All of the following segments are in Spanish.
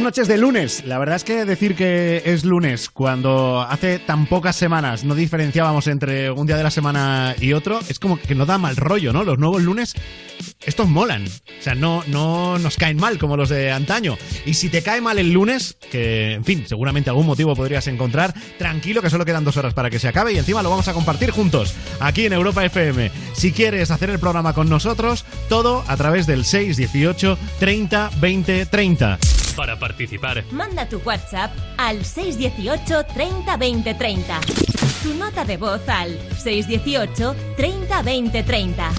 Buenas noches de lunes. La verdad es que decir que es lunes cuando hace tan pocas semanas no diferenciábamos entre un día de la semana y otro, es como que no da mal rollo, ¿no? Los nuevos lunes, estos molan. O sea, no, no nos caen mal como los de antaño. Y si te cae mal el lunes, que en fin, seguramente algún motivo podrías encontrar, tranquilo que solo quedan dos horas para que se acabe y encima lo vamos a compartir juntos aquí en Europa FM. Si quieres hacer el programa con nosotros, todo a través del 618 30 20 30. Para participar, Manda tu WhatsApp al 618 30 20 30. Tu nota de voz al 618 30 20 30.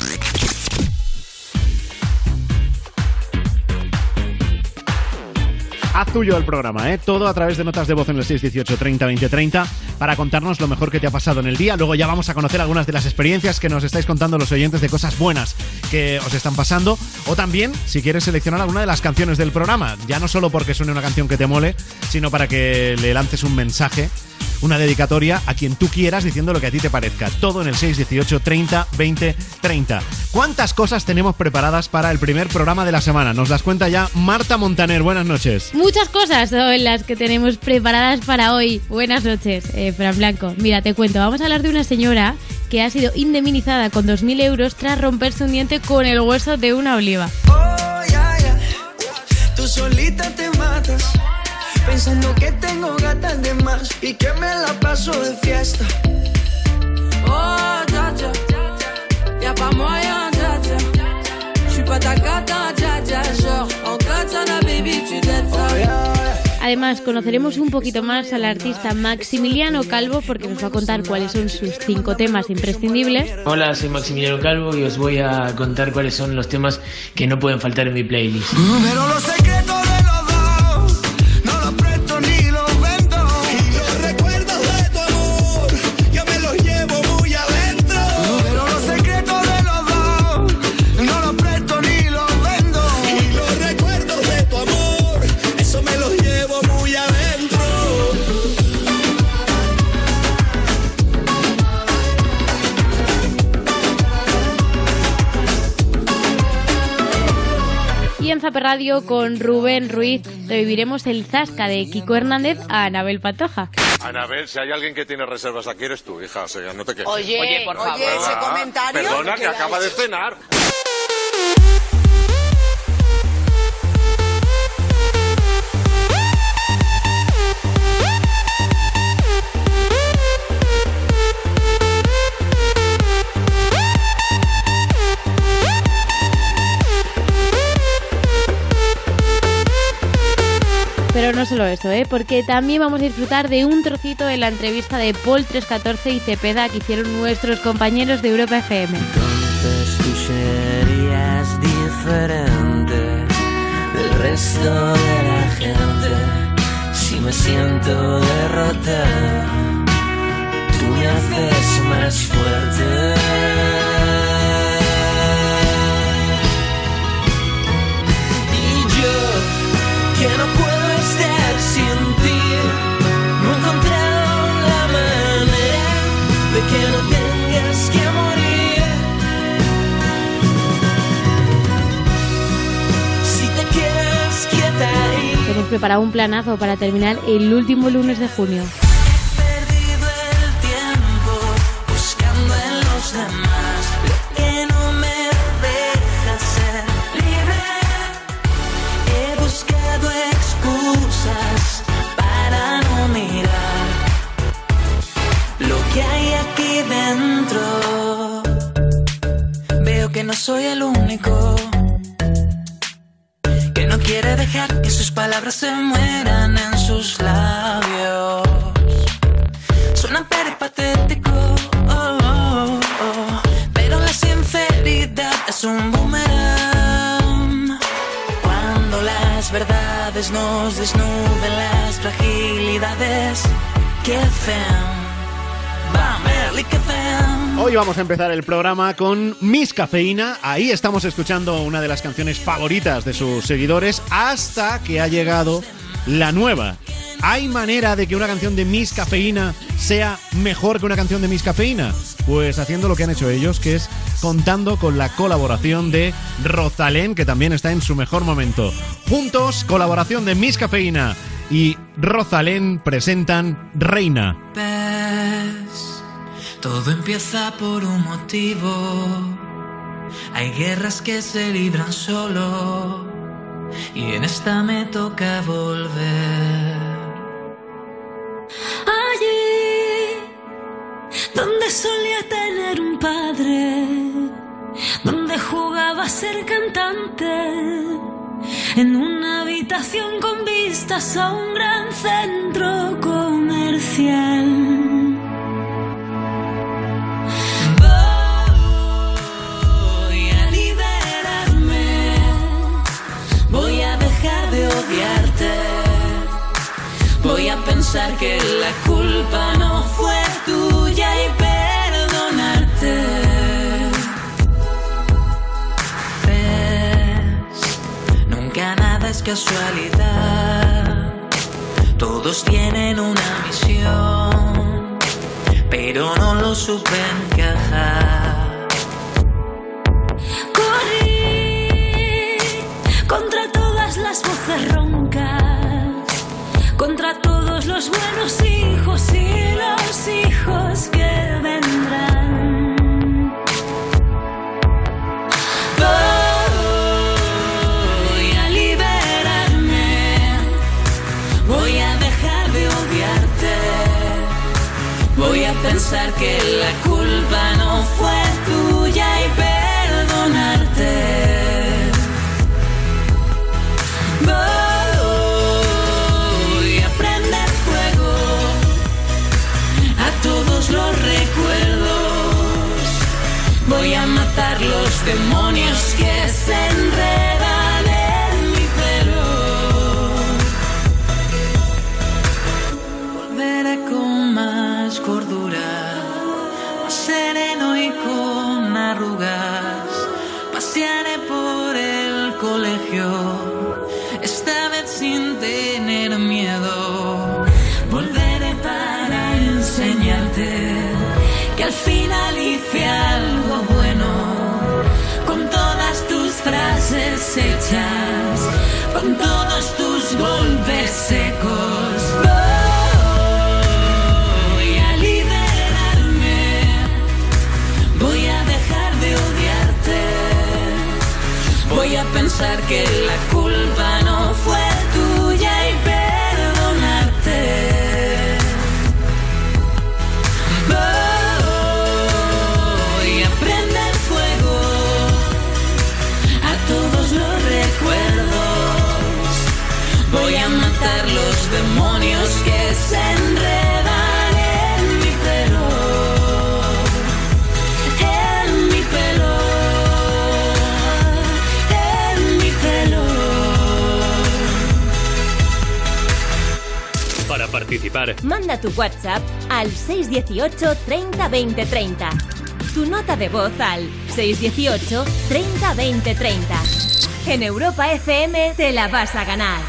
Haz tuyo el programa, ¿eh? Todo a través de notas de voz en el 618 30 20 30 para contarnos lo mejor que te ha pasado en el día. Luego ya vamos a conocer algunas de las experiencias que nos estáis contando los oyentes de cosas buenas que os están pasando. O también, si quieres seleccionar alguna de las canciones del programa, ya no solo porque suene una canción que te mole, sino para que le lances un mensaje una dedicatoria a quien tú quieras diciendo lo que a ti te parezca. Todo en el 618 30 20 30. ¿Cuántas cosas tenemos preparadas para el primer programa de la semana? Nos las cuenta ya Marta Montaner. Buenas noches. Muchas cosas son las que tenemos preparadas para hoy. Buenas noches, eh, Fran Blanco. Mira, te cuento, vamos a hablar de una señora que ha sido indemnizada con 2.000 euros tras romperse un diente con el hueso de una oliva. Oh, ya, ya. Tú solita te matas. Pensando que tengo gatas de más y que me la paso de fiesta. Oh, dja dja. Y'a pas moyen, dja dja. J'suis pas ta cata, dja dja. Además, conoceremos un poquito más al artista Maximiliano Calvo porque nos va a contar cuáles son sus cinco temas imprescindibles. Hola, soy Maximiliano Calvo y os voy a contar cuáles son los temas que no pueden faltar en mi playlist. Pero los secretos Zape Radio con Rubén Ruiz reviviremos el zasca de Kiko Hernández a Anabel Patoja. Anabel, si hay alguien que tiene reservas aquí eres tú, hija, o sea, no te quejes. Oye, por favor. ese Ah, comentario. Perdona, que la acaba de cenar. Pero no solo eso, ¿eh? porque también vamos a disfrutar de un trocito de la entrevista de Paul 314 y Cepeda que hicieron nuestros compañeros de Europa FM. Entonces tú serías diferente del resto de la gente. Si me siento derrotado, tú me haces más fuerte. Preparado un planazo para terminar el último lunes de junio. Palabras se mueran en sus labios. Suena peripatético, oh, oh, oh, pero la sinceridad es un boomerang. Cuando las verdades nos desnuden las fragilidades, qué feo. Hoy vamos a empezar el programa con Miss Cafeína. Ahí estamos escuchando una de las canciones favoritas de sus seguidores hasta que ha llegado la nueva. ¿Hay manera de que una canción de Miss Cafeína sea mejor que una canción de Miss Cafeína? Pues haciendo lo que han hecho ellos, que es contando con la colaboración de Rosalén, que también está en su mejor momento. Juntos, colaboración de Miss Cafeína y Rosalén presentan Reina. Todo empieza por un motivo. Hay guerras que se libran solo. Y en esta me toca volver. Allí donde solía tener un padre, donde jugaba a ser cantante, en una habitación con vistas a un gran centro comercial. Pensar que la culpa no fue tuya y perdonarte. Ves, nunca nada es casualidad. Todos tienen una misión, pero no lo supe encajar. Corrí contra todas las voces roncas, contra todos los buenos hijos y los hijos que vendrán. Voy a liberarme, voy a dejar de odiarte, voy a pensar que la culpa no fue tuya y que al final hice algo frases hechas, con todos tus golpes secos. Voy a liberarme, voy a dejar de odiarte, voy a pensar que la participar, Manda tu WhatsApp al 618 30 20 30. Tu nota de voz al 618 30 20 30. En Europa FM te la vas a ganar.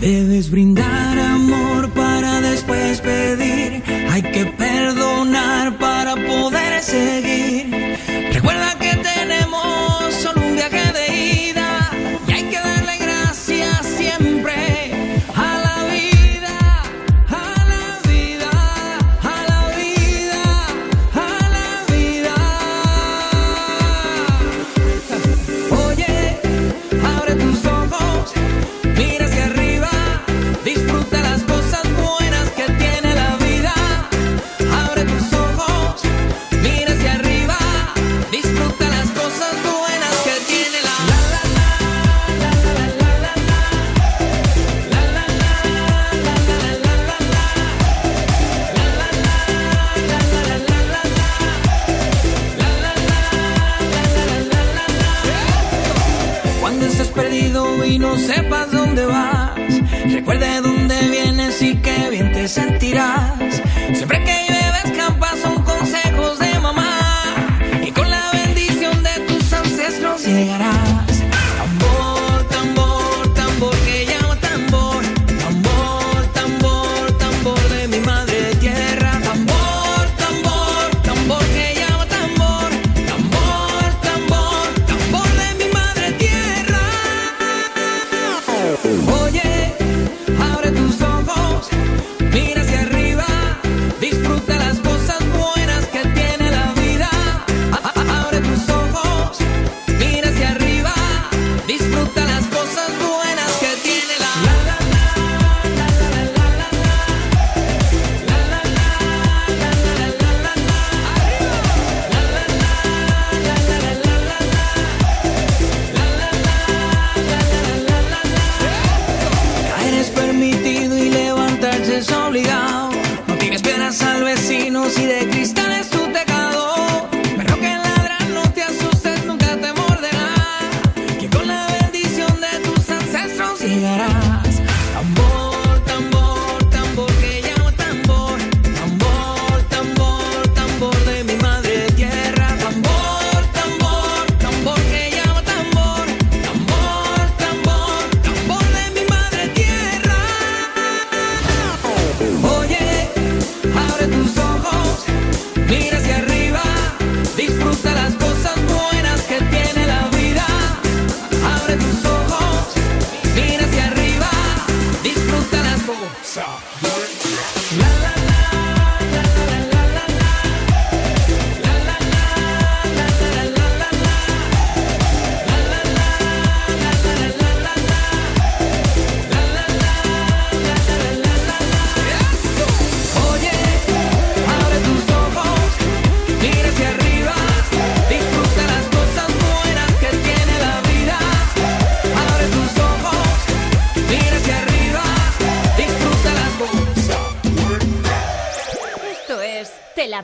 Debes brindar amor para después pedir. Hay que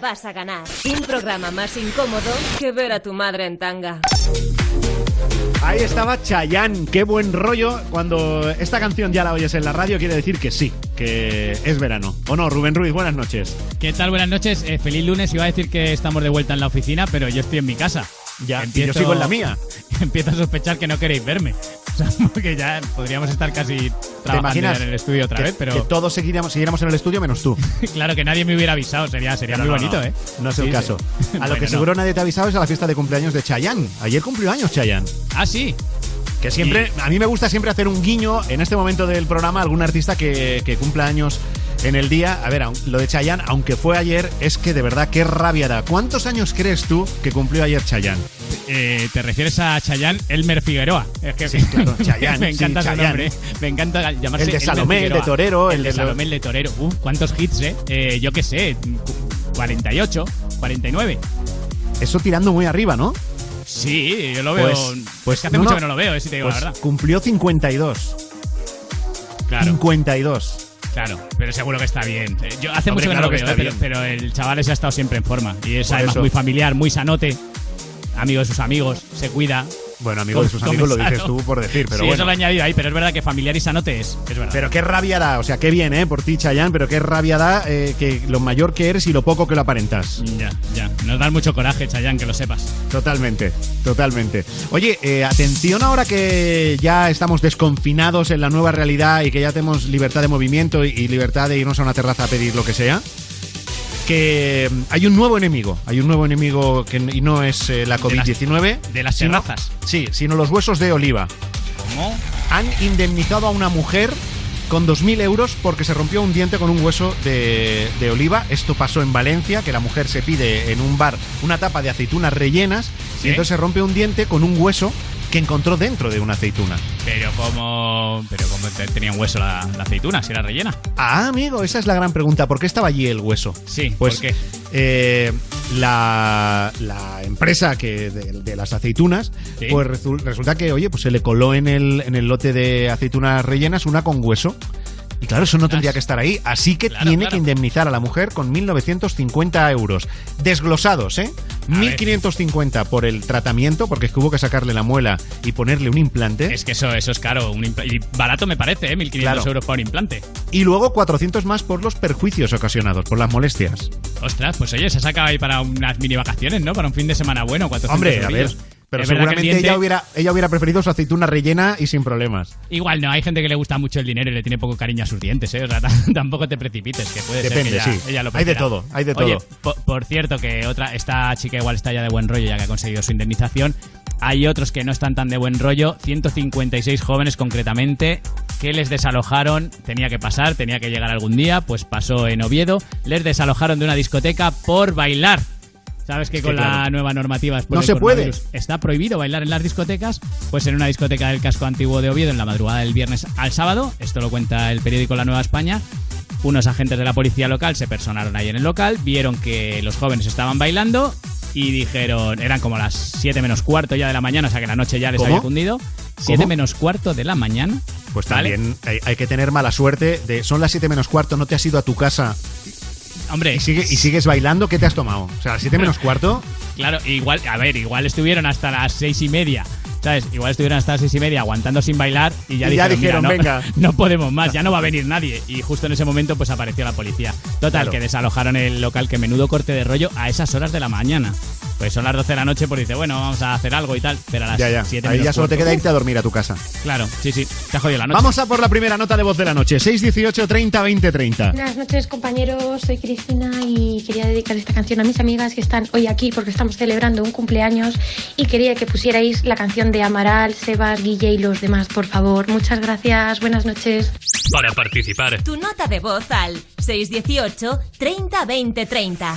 vas a ganar. Un programa más incómodo que ver a tu madre en tanga. Ahí estaba Chayanne, qué buen rollo. Cuando esta canción ya la oyes en la radio, quiere decir que sí, que es verano. ¿O no, Rubén Ruiz? Buenas noches. ¿Qué tal? Buenas noches. Eh, feliz lunes. Iba a decir que estamos de vuelta en la oficina, pero yo estoy en mi casa. Ya, y yo sigo en la mía. Empiezo a sospechar que no queréis verme. Porque ya podríamos estar casi trabajando en el estudio otra que, vez, pero que todos seguiríamos, siguiéramos en el estudio menos tú. claro que nadie me hubiera avisado. Sería, sería muy no, bonito, no. ¿eh? No es el caso. sí. A lo Bueno, que seguro nadie te ha avisado es a la fiesta de cumpleaños de Chayanne. Ayer cumplió años Chayanne. Ah, sí. Que siempre, a mí me gusta siempre hacer un guiño en este momento del programa a algún artista que, que cumpla años en el día. A ver, lo de Chayanne, aunque fue ayer, es que de verdad qué rabia da. ¿Cuántos años crees tú que cumplió ayer Chayanne? Eh, ¿Te refieres a Chayanne Elmer Figueroa? Es que Sí, claro, Chayanne, me encanta sí, nombre. Me encanta llamarse El de Elmer Salomé, el de. Torero, El, el de de- Salomé, el de Torero. Uf, ¿cuántos hits, eh? Eh, Yo qué sé, 48, 49. Eso tirando muy arriba, ¿no? Sí, yo lo veo. Pues- pues es que hace no, mucho que no lo veo, eh, si te digo Pues la verdad. cumplió 52. Claro. 52. Claro, pero seguro que está bien. Eh, Yo hace Hombre, mucho que claro no lo que veo, está eh, pero, el chaval ese ha estado siempre en forma. Y es Por además eso. muy familiar, muy sanote. Amigo de sus amigos, se cuida. Bueno, amigo de sus amigos lo sano. dices tú por decir, pero sí, eso bueno. lo he añadido ahí, pero es verdad que familiar y sanote es. Es verdad. Pero qué rabia da, o sea, qué bien, ¿eh? Por ti, Chayanne, pero qué rabia da eh, que lo mayor que eres y lo poco que lo aparentas. Ya, ya. Nos dan mucho coraje, Chayanne, que lo sepas. Totalmente, totalmente. Oye, eh, atención ahora que ya estamos desconfinados en la nueva realidad y que ya tenemos libertad de movimiento y, y libertad de irnos a una terraza a pedir lo que sea. Que mm, hay un nuevo enemigo, hay un nuevo enemigo que y no es eh, la COVID-19. de las sino- terrazas. Sí, sino los huesos de oliva. ¿Cómo? Han indemnizado a una mujer con 2.000 euros porque se rompió un diente con un hueso de, de oliva. Esto pasó en Valencia, que la mujer se pide en un bar una tapa de aceitunas rellenas ¿Sí? y entonces se rompe un diente con un hueso que encontró dentro de una aceituna. Pero como. Pero como te- tenía un hueso la, la aceituna, si era rellena. Ah, amigo, esa es la gran pregunta. ¿Por qué estaba allí el hueso? Sí, Pues ¿por qué? eh, la, la empresa que de, de las aceitunas, Sí. pues resu- resulta que, oye, pues se le coló en el, en el lote de aceitunas rellenas una con hueso. Y claro, eso no tendría que estar ahí. Así que Claro, tiene claro. que indemnizar a la mujer con 1.950 euros. Desglosados, ¿eh? A ver. 1.550 por el tratamiento, porque es que hubo que sacarle la muela y ponerle un implante. Es que eso, eso es caro. Un y barato me parece, ¿eh? 1.500 Claro. euros por implante. Y luego 400 más por los perjuicios ocasionados, por las molestias. Ostras, pues oye, se saca ahí para unas mini vacaciones, ¿no? Para un fin de semana bueno, 400 Hombre, a ver. Pero Es el seguramente ella, hubiera, ella hubiera preferido su aceituna rellena y sin problemas. Igual no, hay gente que le gusta mucho el dinero y le tiene poco cariño a sus dientes, ¿eh? O sea, tampoco te precipites, que puede Depende, ser que ella, sí. ella lo Hay de todo, hay de Oye, todo. po- por cierto, que otra, esta chica igual está ya de buen rollo ya que ha conseguido su indemnización. Hay otros que no están tan de buen rollo, 156 jóvenes concretamente, que les desalojaron, tenía que pasar, tenía que llegar algún día, pues pasó en Oviedo, les desalojaron de una discoteca por bailar. ¿Sabes que con la nueva normativa No se puede. está prohibido bailar en las discotecas? Pues en una discoteca del casco antiguo de Oviedo en la madrugada del viernes al sábado, esto lo cuenta el periódico La Nueva España, unos agentes de la policía local se personaron ahí en el local, vieron que los jóvenes estaban bailando y dijeron, eran como las 7 menos cuarto ya de la mañana, o sea que la noche ya les ¿Cómo? había cundido. 7 ¿Cómo? menos cuarto de la mañana. Pues ¿vale? también hay, hay que tener mala suerte de son las 7 menos cuarto, no te has ido a tu casa Hombre. ¿Y, sigue- y sigues bailando? ¿Qué te has tomado? O sea, a las 7 menos cuarto. Claro, igual, a ver, igual estuvieron hasta las seis y media. ¿Sabes? Igual estuvieron hasta las seis y media aguantando sin bailar y ya Y ya dijeron, "Mira, dijeron, no, "Venga". no podemos más, ya no va a venir nadie. Y justo en ese momento pues apareció la policía. Total, Claro. que desalojaron el local, que menudo corte de rollo a esas horas de la mañana. Pues son las 12 de la noche, pues dice, bueno, vamos a hacer algo y tal, pero a las Ya, ya. 7 Ahí ya solo te queda irte a dormir a tu casa. Claro, sí, sí, te ha jodido la noche. Vamos a por la primera nota de voz de la noche. 618 30 20 30. Buenas noches compañeros, soy Cristina y quería dedicar esta canción a mis amigas que están hoy aquí porque estamos celebrando un cumpleaños y quería que pusierais la canción de Amaral, Sebas, Guille y los demás, por favor. Muchas gracias, buenas noches. Para participar, Tu nota de voz al 618 30 20 30.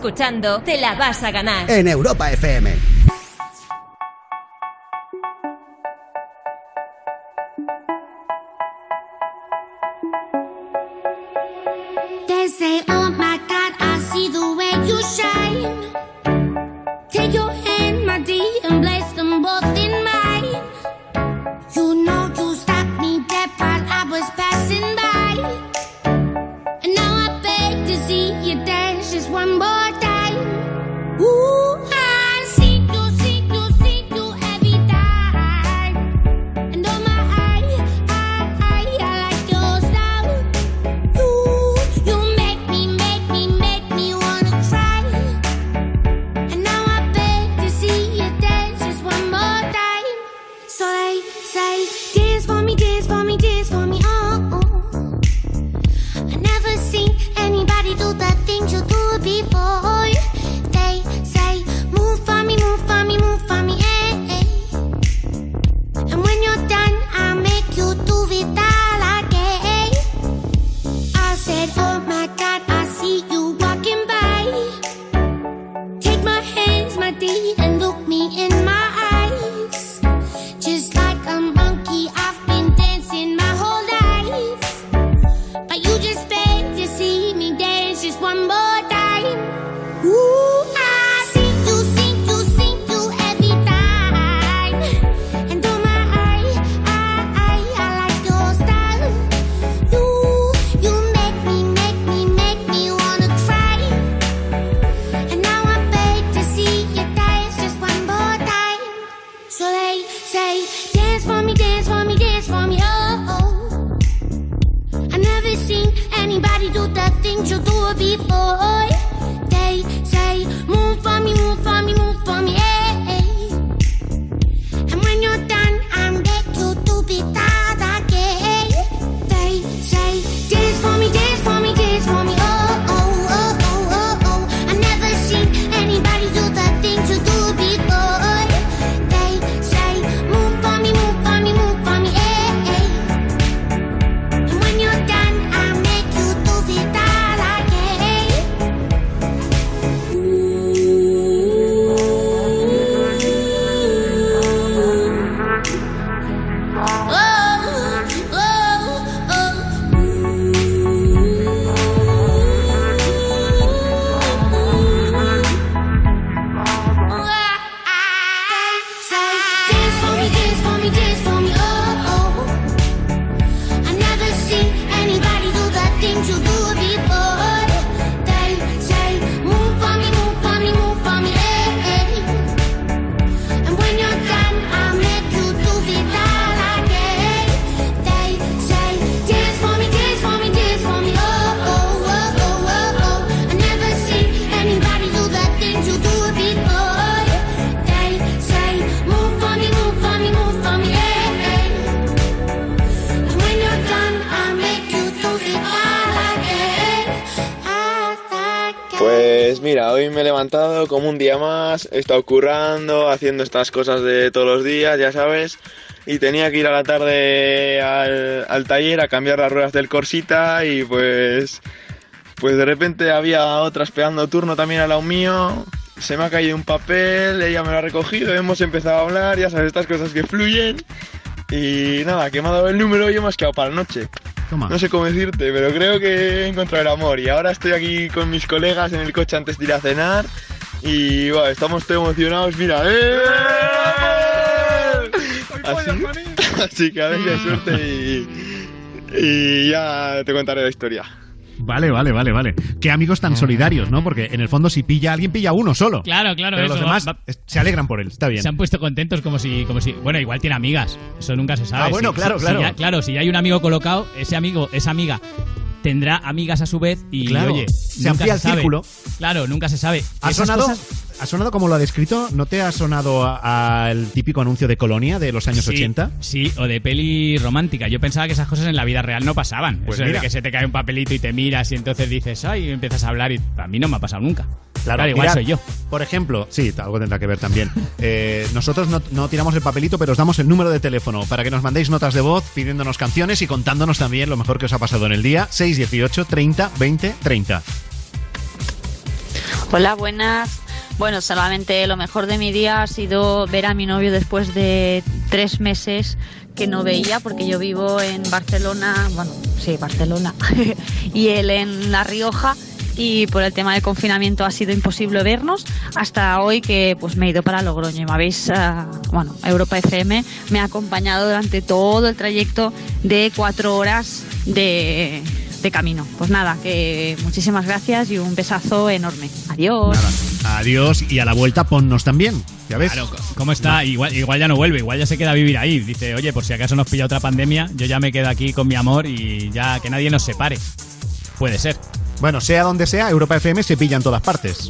Escuchando Te la vas a ganar. En Europa FM. He estado currando, haciendo estas cosas de todos los días, ya sabes, y tenía que ir a la tarde al, al taller a cambiar las ruedas del Corsita y pues, pues de repente había otra esperando turno también al lado mío, se me ha caído un papel, ella me lo ha recogido, hemos empezado a hablar, ya sabes, estas cosas que fluyen. Y nada, que me ha dado el número y yo me he quedado para la noche. No sé cómo decirte, pero creo que he encontrado el amor. Y ahora estoy aquí con mis colegas en el coche antes de ir a cenar. Y bueno, estamos todos emocionados. Mira, ¡eh! Así, así que a ver qué suerte y, y ya te contaré la historia. Vale, vale, vale, vale. Qué amigos tan solidarios, ¿no? Porque en el fondo si pilla alguien, pilla uno solo. Claro, claro, Pero los eso, demás va- va- se alegran por él, está bien. Se han puesto contentos como si, como si. Bueno, igual tiene amigas. Eso nunca se sabe. Ah, bueno, Si- claro, si- claro. Si ya, claro, si ya hay un amigo colocado, ese amigo, esa amiga tendrá amigas a su vez y Claro, oye, se amplía el sabe. círculo. Claro, nunca se sabe. ¿Ha Esas sonado, cosas- ¿Ha sonado como lo ha descrito? ¿No te ha sonado al típico anuncio de Colonia de los años Sí, 80? Sí, o de peli romántica. Yo pensaba que esas cosas en la vida real no pasaban. Pues Eso de mira. que se te cae un papelito y te miras y entonces dices, ay, y empiezas a hablar y a mí no me ha pasado nunca. Claro, igual mirad, soy yo. Por ejemplo, sí, algo tendrá que ver también. Eh, nosotros no, no tiramos el papelito, pero os damos el número de teléfono para que nos mandéis notas de voz pidiéndonos canciones y contándonos también lo mejor que os ha pasado en el día. 618 30 20 30. Hola, buenas. Bueno, solamente lo mejor de mi día ha sido ver a mi novio después de tres meses que no veía, porque yo vivo en Barcelona, bueno, sí, Barcelona, y él en La Rioja. Y por el tema del confinamiento ha sido imposible vernos hasta hoy que pues me he ido para Logroño y me habéis, ah, bueno, Europa FM me ha acompañado durante todo el trayecto de cuatro horas de, de camino. Pues nada, que muchísimas gracias y un besazo enorme. Adiós. Adiós y a la vuelta ponnos también. ¿Ya ves? Claro, ¿cómo está? Igual, igual ya no vuelve, igual ya se queda a vivir ahí. Dice, oye, por si acaso nos pilla otra pandemia, yo ya me quedo aquí con mi amor y ya que nadie nos separe. Puede ser. Bueno, sea donde sea, Europa FM se pilla en todas partes.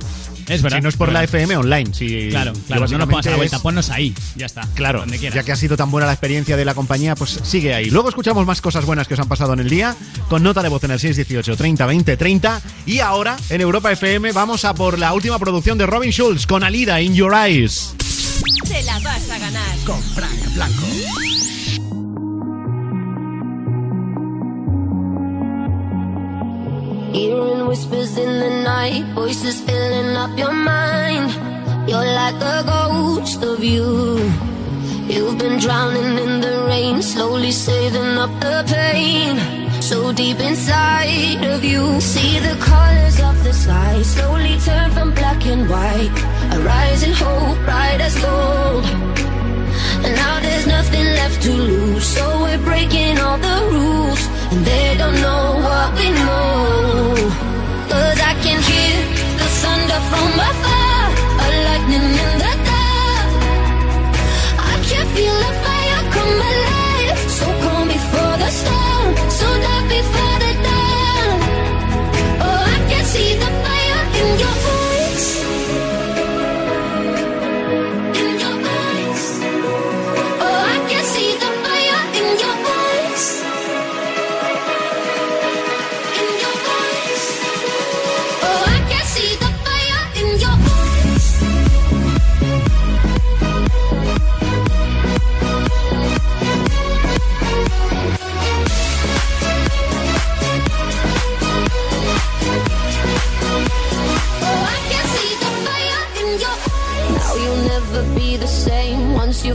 Es verdad, Si no es por la. FM online. Si, Claro, claro, no nos pongas a la vuelta, es- ponnos ahí, ya está. Claro, donde quieras. ya que ha sido tan buena la experiencia de la compañía, pues sigue ahí. Luego escuchamos más cosas buenas que os han pasado en el día, con nota de voz en el 618 30 20 30. Y ahora, en Europa FM, vamos a por la última producción de Robin Schulz con Alida in Your Eyes. Te la vas a ganar. Con Frank Blanco. Hearing whispers in the night, voices filling up your mind. You're like a ghost of you. You've been drowning in the rain, slowly saving up the pain. So deep inside of you, see the colors of the sky slowly turn from black and white. A rising hope, bright as gold. And now there's nothing left to lose, so we're breaking all the rules. And they don't know what we know. Cause I can hear the thunder from afar,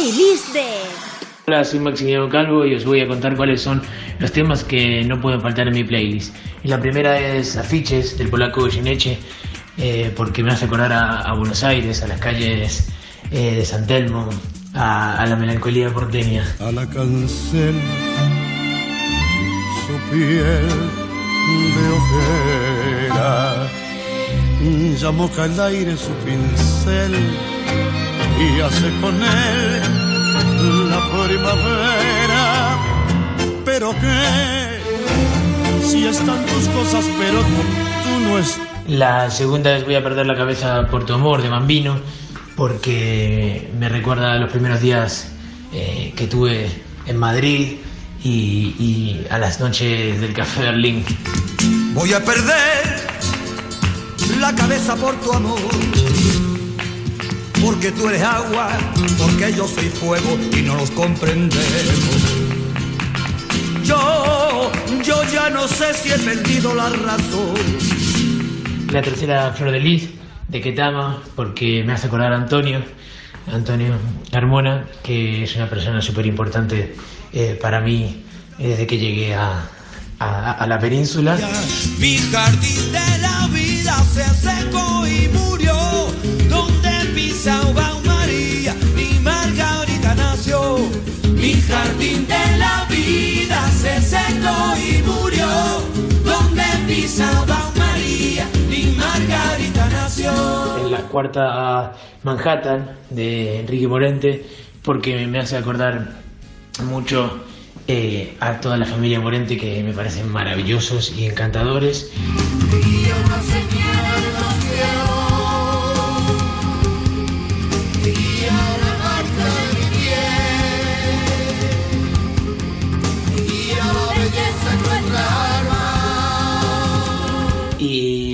Playlist de Hola, soy Maximiliano Calvo y os voy a contar cuáles son los temas que no pueden faltar en mi playlist. Y la primera es Afiches del polaco Gineche, eh, porque me hace acordar a, a Buenos Aires, a las calles eh, de San Telmo, a, a la melancolía porteña. a la cancel su piel de ojera. Ya moja el aire su pincel y hace con él primavera. Pero que si están tus cosas, pero tú no estás. La segunda es Voy a perder la cabeza por tu amor de Bambino, porque me recuerda a los primeros días eh, que tuve en Madrid y, y a las noches del Café Berlín. Voy a perder la cabeza por tu amor. Porque tú eres agua, porque yo soy fuego y no los comprendemos. Yo, yo ya no sé si he perdido la razón. La tercera, Flor de Lis, de Ketama, porque me hace acordar a Antonio, Antonio Carmona, que es una persona súper importante eh, para mí eh, desde que llegué a, a, a la península. Mi jardín de la vida se secó y murió. Donde pisa Obao María, mi Margarita nació. Mi jardín de la vida se secó y murió. Donde pisa Obao María, mi Margarita nació. en la cuarta Manhattan de Enrique Morente porque me hace acordar mucho eh, a toda la familia Morente que me parecen maravillosos y encantadores. Y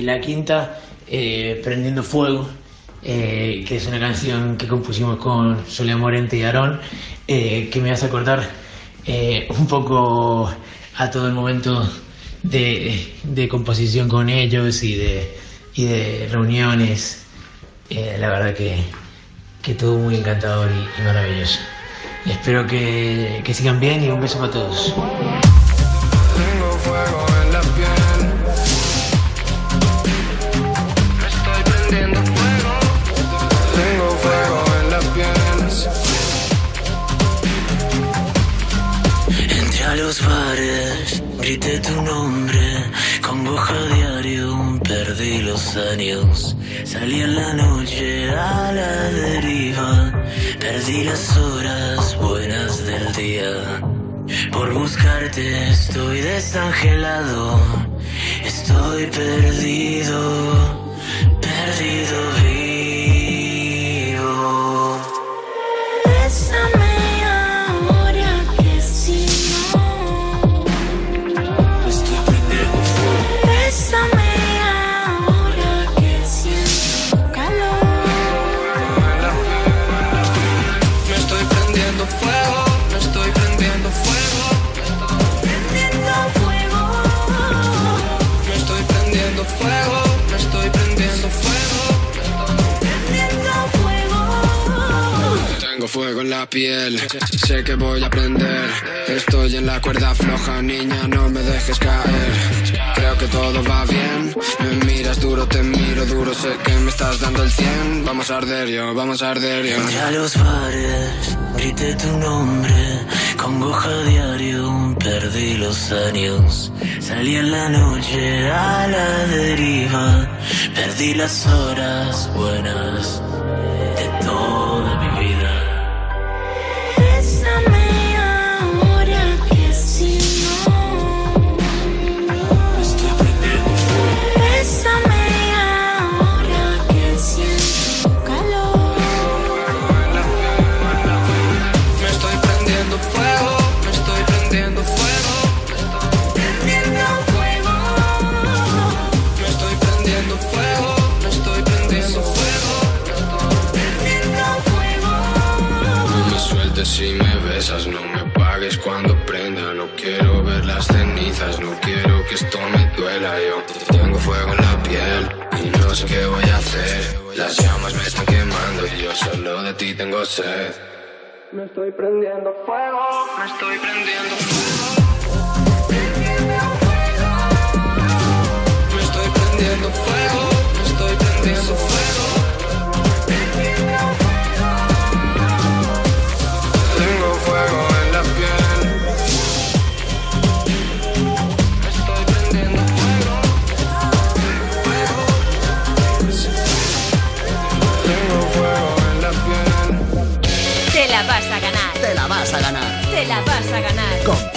la quinta, eh, Prendiendo Fuego, eh, que es una canción que compusimos con Soledad Morente y Aarón, eh, que me hace acordar eh, un poco a todo el momento de, de composición con ellos y de, y reuniones. Eh, la verdad que, que todo muy encantador y, y maravilloso. Espero que, sigan bien y un beso para todos. Grité tu nombre, congoja diario, perdí los años. Salí en la noche a la deriva, perdí las horas buenas del día. Por buscarte estoy desangelado, estoy perdido, perdido vivo. Fuego en la piel, sé que voy a aprender. Estoy en la cuerda floja, niña, no me dejes caer. Creo que todo va bien. Me miras duro, te miro duro, sé que me estás dando el 100. Vamos a arder yo, vamos a arder yo. A los bares, grité tu nombre, congoja diario, perdí los años. Salí en la noche a la deriva, perdí las horas buenas si me besas, no me pagues cuando prenda. No quiero ver las cenizas, no quiero que esto me duela. Yo tengo fuego en la piel y no sé qué voy a hacer. Las llamas me están quemando y yo solo de ti tengo sed. Me estoy prendiendo fuego, me estoy prendiendo fuego. Me estoy prendiendo fuego, me estoy prendiendo fuego. Fuego en la piel. Estoy prendiendo fuego. Tengo fuego en la piel. Te la vas a ganar. Te la vas a ganar Te la vas a ganar. con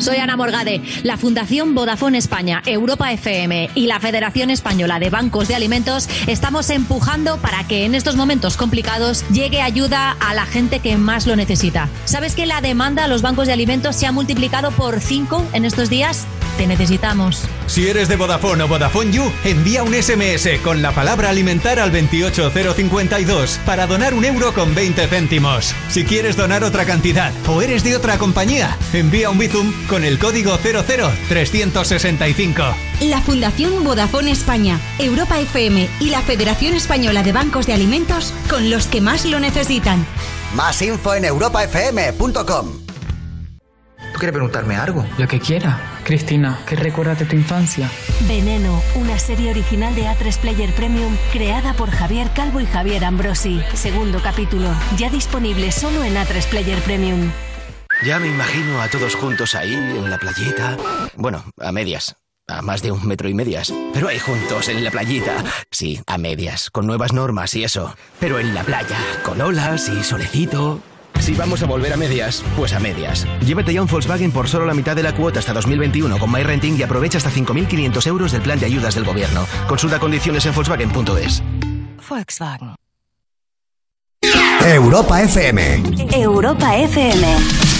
soy Ana Morgade. La Fundación Vodafone España, Europa FM y la Federación Española de Bancos de Alimentos estamos empujando para que en estos momentos complicados llegue ayuda a la gente que más lo necesita. ¿Sabes que la demanda a los bancos de alimentos se ha multiplicado por 5 en estos días? Te necesitamos. Si eres de Vodafone o Vodafone You, envía un SMS con la palabra alimentar al 28052 para donar un euro con 20 céntimos. Si quieres donar otra cantidad o eres de otra compañía, envía un Bizum con el código 00365. La Fundación Vodafone España, Europa FM y la Federación Española de Bancos de Alimentos con los que más lo necesitan. Más info en europafm.com. ¿Tú quieres preguntarme algo? Lo que quiera. Cristina, ¿qué recuerdas de tu infancia? Veneno, una serie original de A3 Player Premium creada por Javier Calvo y Javier Ambrosi. Segundo capítulo, ya disponible solo en A3 Player Premium. Ya me imagino a todos juntos ahí, en la playita. Bueno, a medias. A más de un metro y medias. Pero ahí juntos, en la playita. Sí, a medias, con nuevas normas y eso. Pero en la playa, con olas y solecito. Si vamos a volver a medias, pues a medias. Llévate ya un Volkswagen por solo la mitad de la cuota hasta 2021 con MyRenting y aprovecha hasta 5.500 euros del plan de ayudas del gobierno. Consulta condiciones en Volkswagen.es. Volkswagen. Europa FM. Europa FM.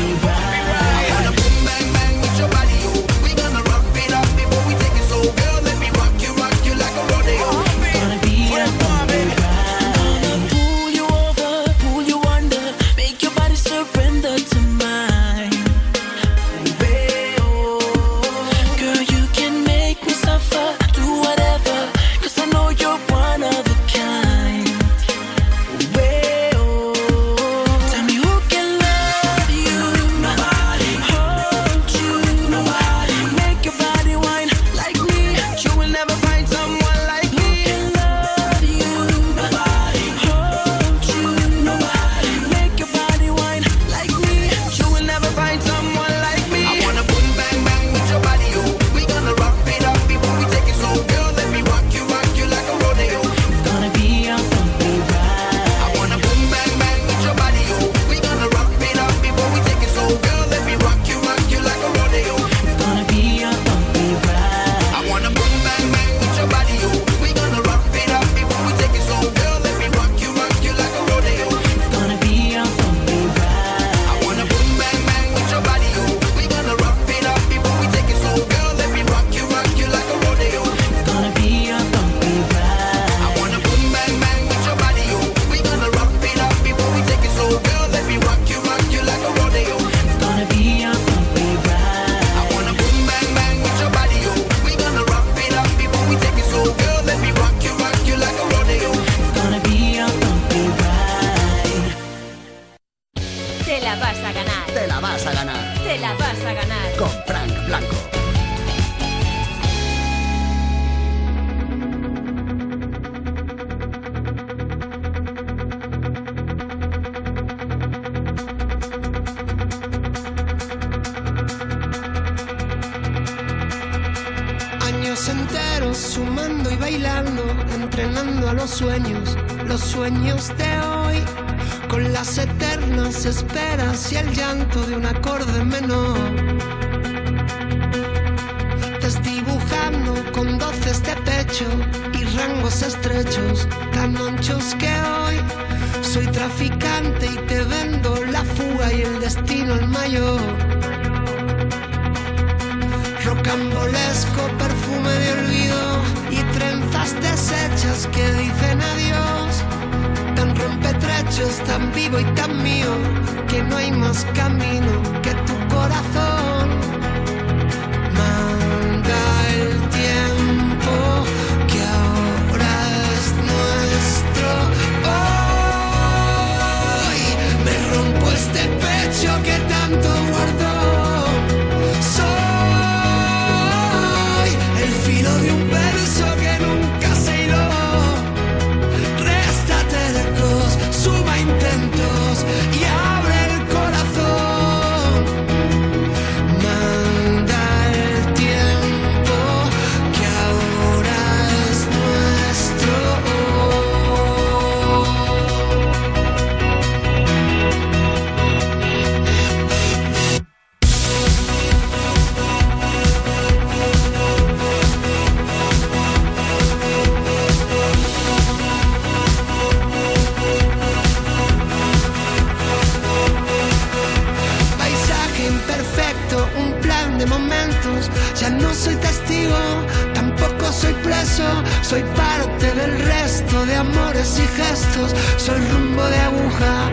Soy parte del resto de amores y gestos, soy rumbo de aguja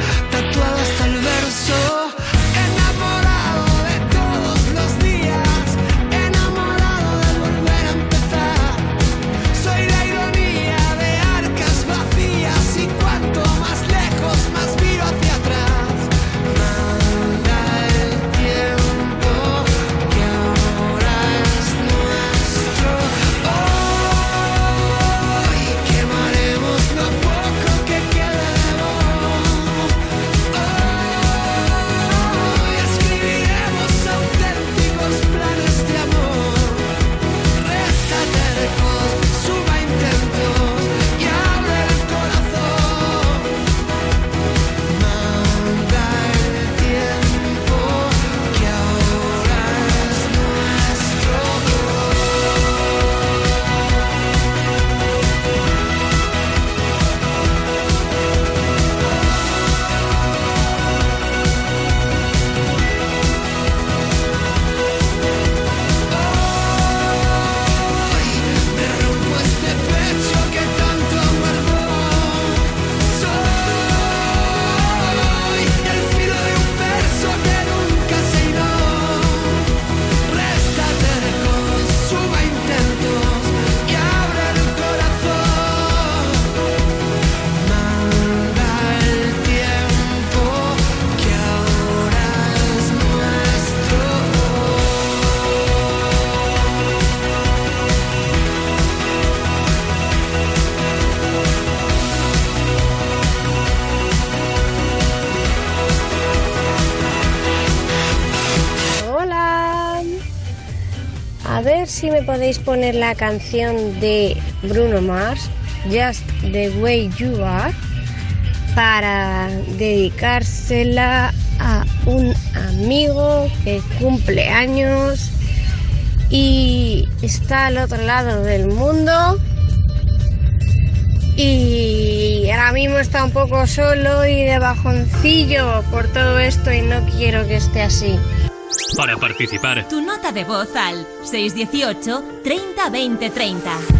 podéis poner la canción de Bruno Mars, Just the Way You Are, para dedicársela a un amigo que cumple años y está al otro lado del mundo y ahora mismo está un poco solo y de bajoncillo por todo esto y no quiero que esté así. Para participar, tu nota de voz al 618 30 20 30.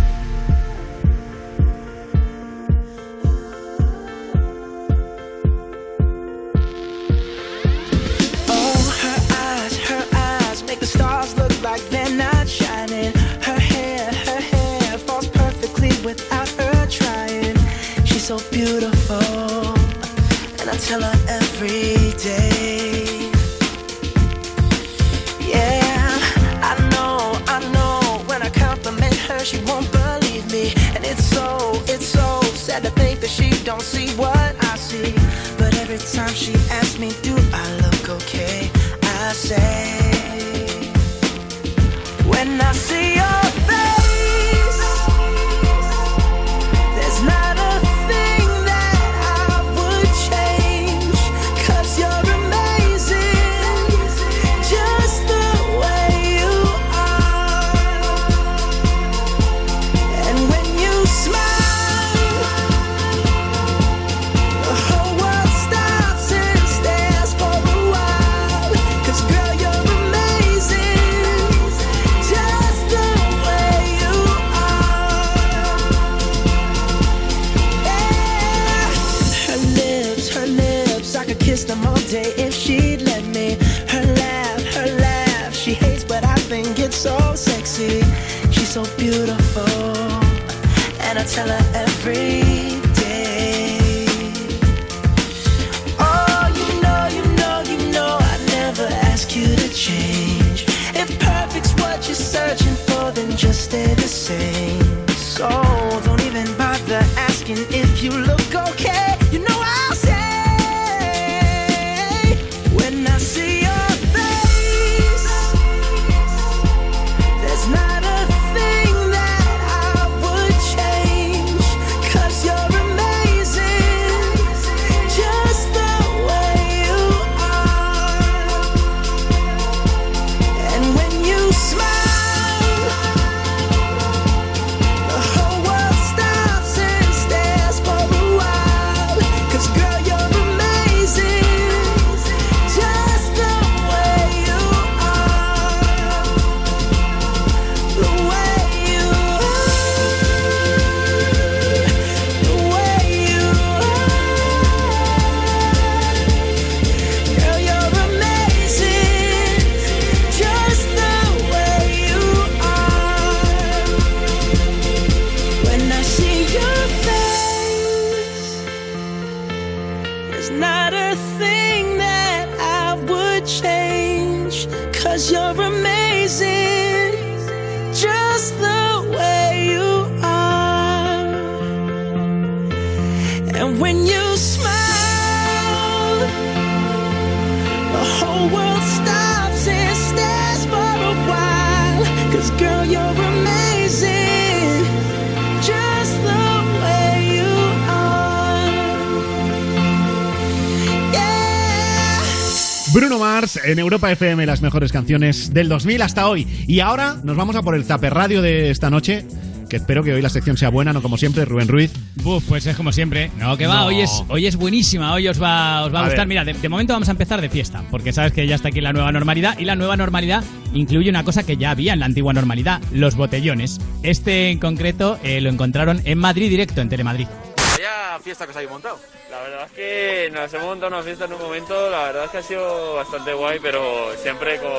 En Europa FM, las mejores canciones del 2000 hasta hoy. Y ahora nos vamos a por el Zaper Radio de esta noche. Que espero que hoy la sección sea buena, no como siempre, Rubén Ruiz. Buf, pues es como siempre. No, que va, No. hoy es hoy es buenísima, hoy os va, os va a, A gustar. ver. Mira, de, de momento vamos a empezar de fiesta, porque sabes que ya está aquí la nueva normalidad y la nueva normalidad incluye una cosa que ya había en la antigua normalidad, los botellones. Este en concreto eh, lo encontraron en Madrid directo, en Telemadrid. Vaya fiesta que os habéis montado. La verdad es que nos hemos montado una fiesta en un momento, la verdad es que ha sido bastante guay, pero siempre con,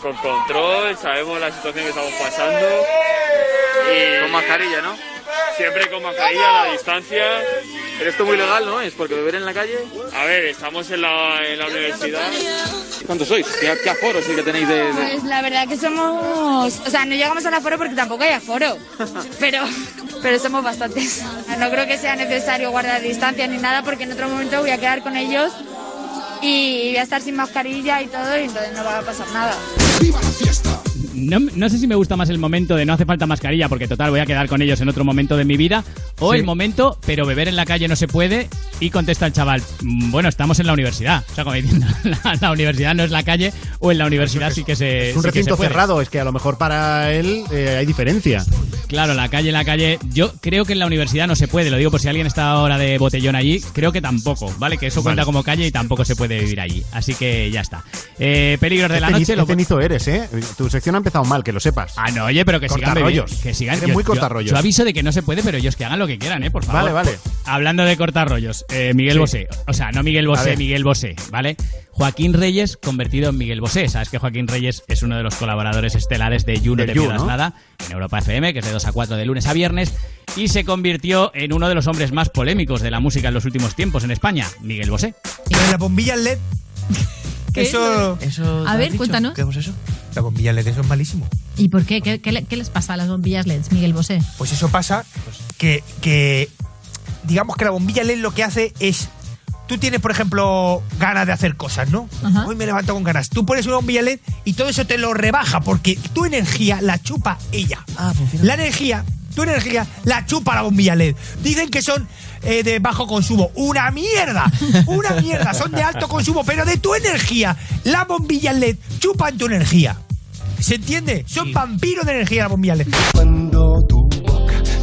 con control, sabemos la situación que estamos pasando. Y Con mascarilla, ¿no? Siempre con mascarilla, la distancia. Pero esto es muy legal, ¿no? Es porque beber en la calle. A ver, estamos en la, en la universidad. ¿Cuántos sois? ¿Qué, qué aforo sí que tenéis de, de- Pues la verdad que somos, o sea, no llegamos al aforo porque tampoco hay aforo, pero, pero somos bastantes. No creo que sea necesario guardar distancia ni nada porque en otro momento voy a quedar con ellos y voy a estar sin mascarilla y todo y entonces no va a pasar nada. No, no sé si me gusta más el momento de no hace falta mascarilla, porque total voy a quedar con ellos en otro momento de mi vida, o Sí. el momento, pero beber en la calle no se puede, y contesta el chaval, "Mm, bueno, estamos en la universidad. O sea, como diciendo, la, la universidad no es la calle, o en la universidad sí que se Es un recinto cerrado, es que a lo mejor para él eh, hay diferencia. Claro, la calle, la calle. Yo creo que en la universidad no se puede, lo digo por si alguien está ahora de botellón allí, creo que tampoco, ¿vale? Que eso cuenta Vale. como calle y tampoco se puede vivir allí. Así que ya está. Eh, peligros de la noche. Lo... cenizo eres, ¿eh? Tu sección empezado mal, que lo sepas. Ah, no, oye, pero que sigan Cortarrollos. bebiendo, Que sigan Eres yo- muy yo- cortarrollos. Yo, aviso de que no se puede, pero ellos que hagan lo que quieran, ¿eh? Por favor. Vale, vale. Hablando de cortar rollos, eh, Miguel Sí. Bosé. O sea, no Miguel Bosé. Miguel Bosé, ¿vale? Joaquín Reyes convertido en Miguel Bosé. Sabes que Joaquín Reyes es uno de los colaboradores estelares de You No Te You, Pierdas ¿no? Nada en Europa FM, que es de 2 a 4 de lunes a viernes, y se convirtió en uno de los hombres más polémicos de la música en los últimos tiempos en España, Miguel Bosé. Y las bombillas LED. ¿Qué? Eso. ¿Eso A ver, dicho? cuéntanos. ¿Qué es eso? Las bombillas LED, eso es malísimo. ¿Y por qué? ¿Qué, qué le- qué les pasa a las bombillas LEDs, Miguel Bosé? Pues eso pasa que, que digamos que la bombilla LED lo que hace es tú tienes por ejemplo ganas de hacer cosas, ¿no? Ajá. Hoy me levanto con ganas. Tú pones una bombilla LED y todo eso te lo rebaja porque tu energía la chupa ella. La energía, tu energía la chupa la bombilla LED. Dicen que son eh, de bajo consumo. Una mierda, una mierda. Son de alto consumo, pero de tu energía. Las bombillas LED chupan tu energía. ¿Se entiende? Son vampiros de energía las bombillas LED.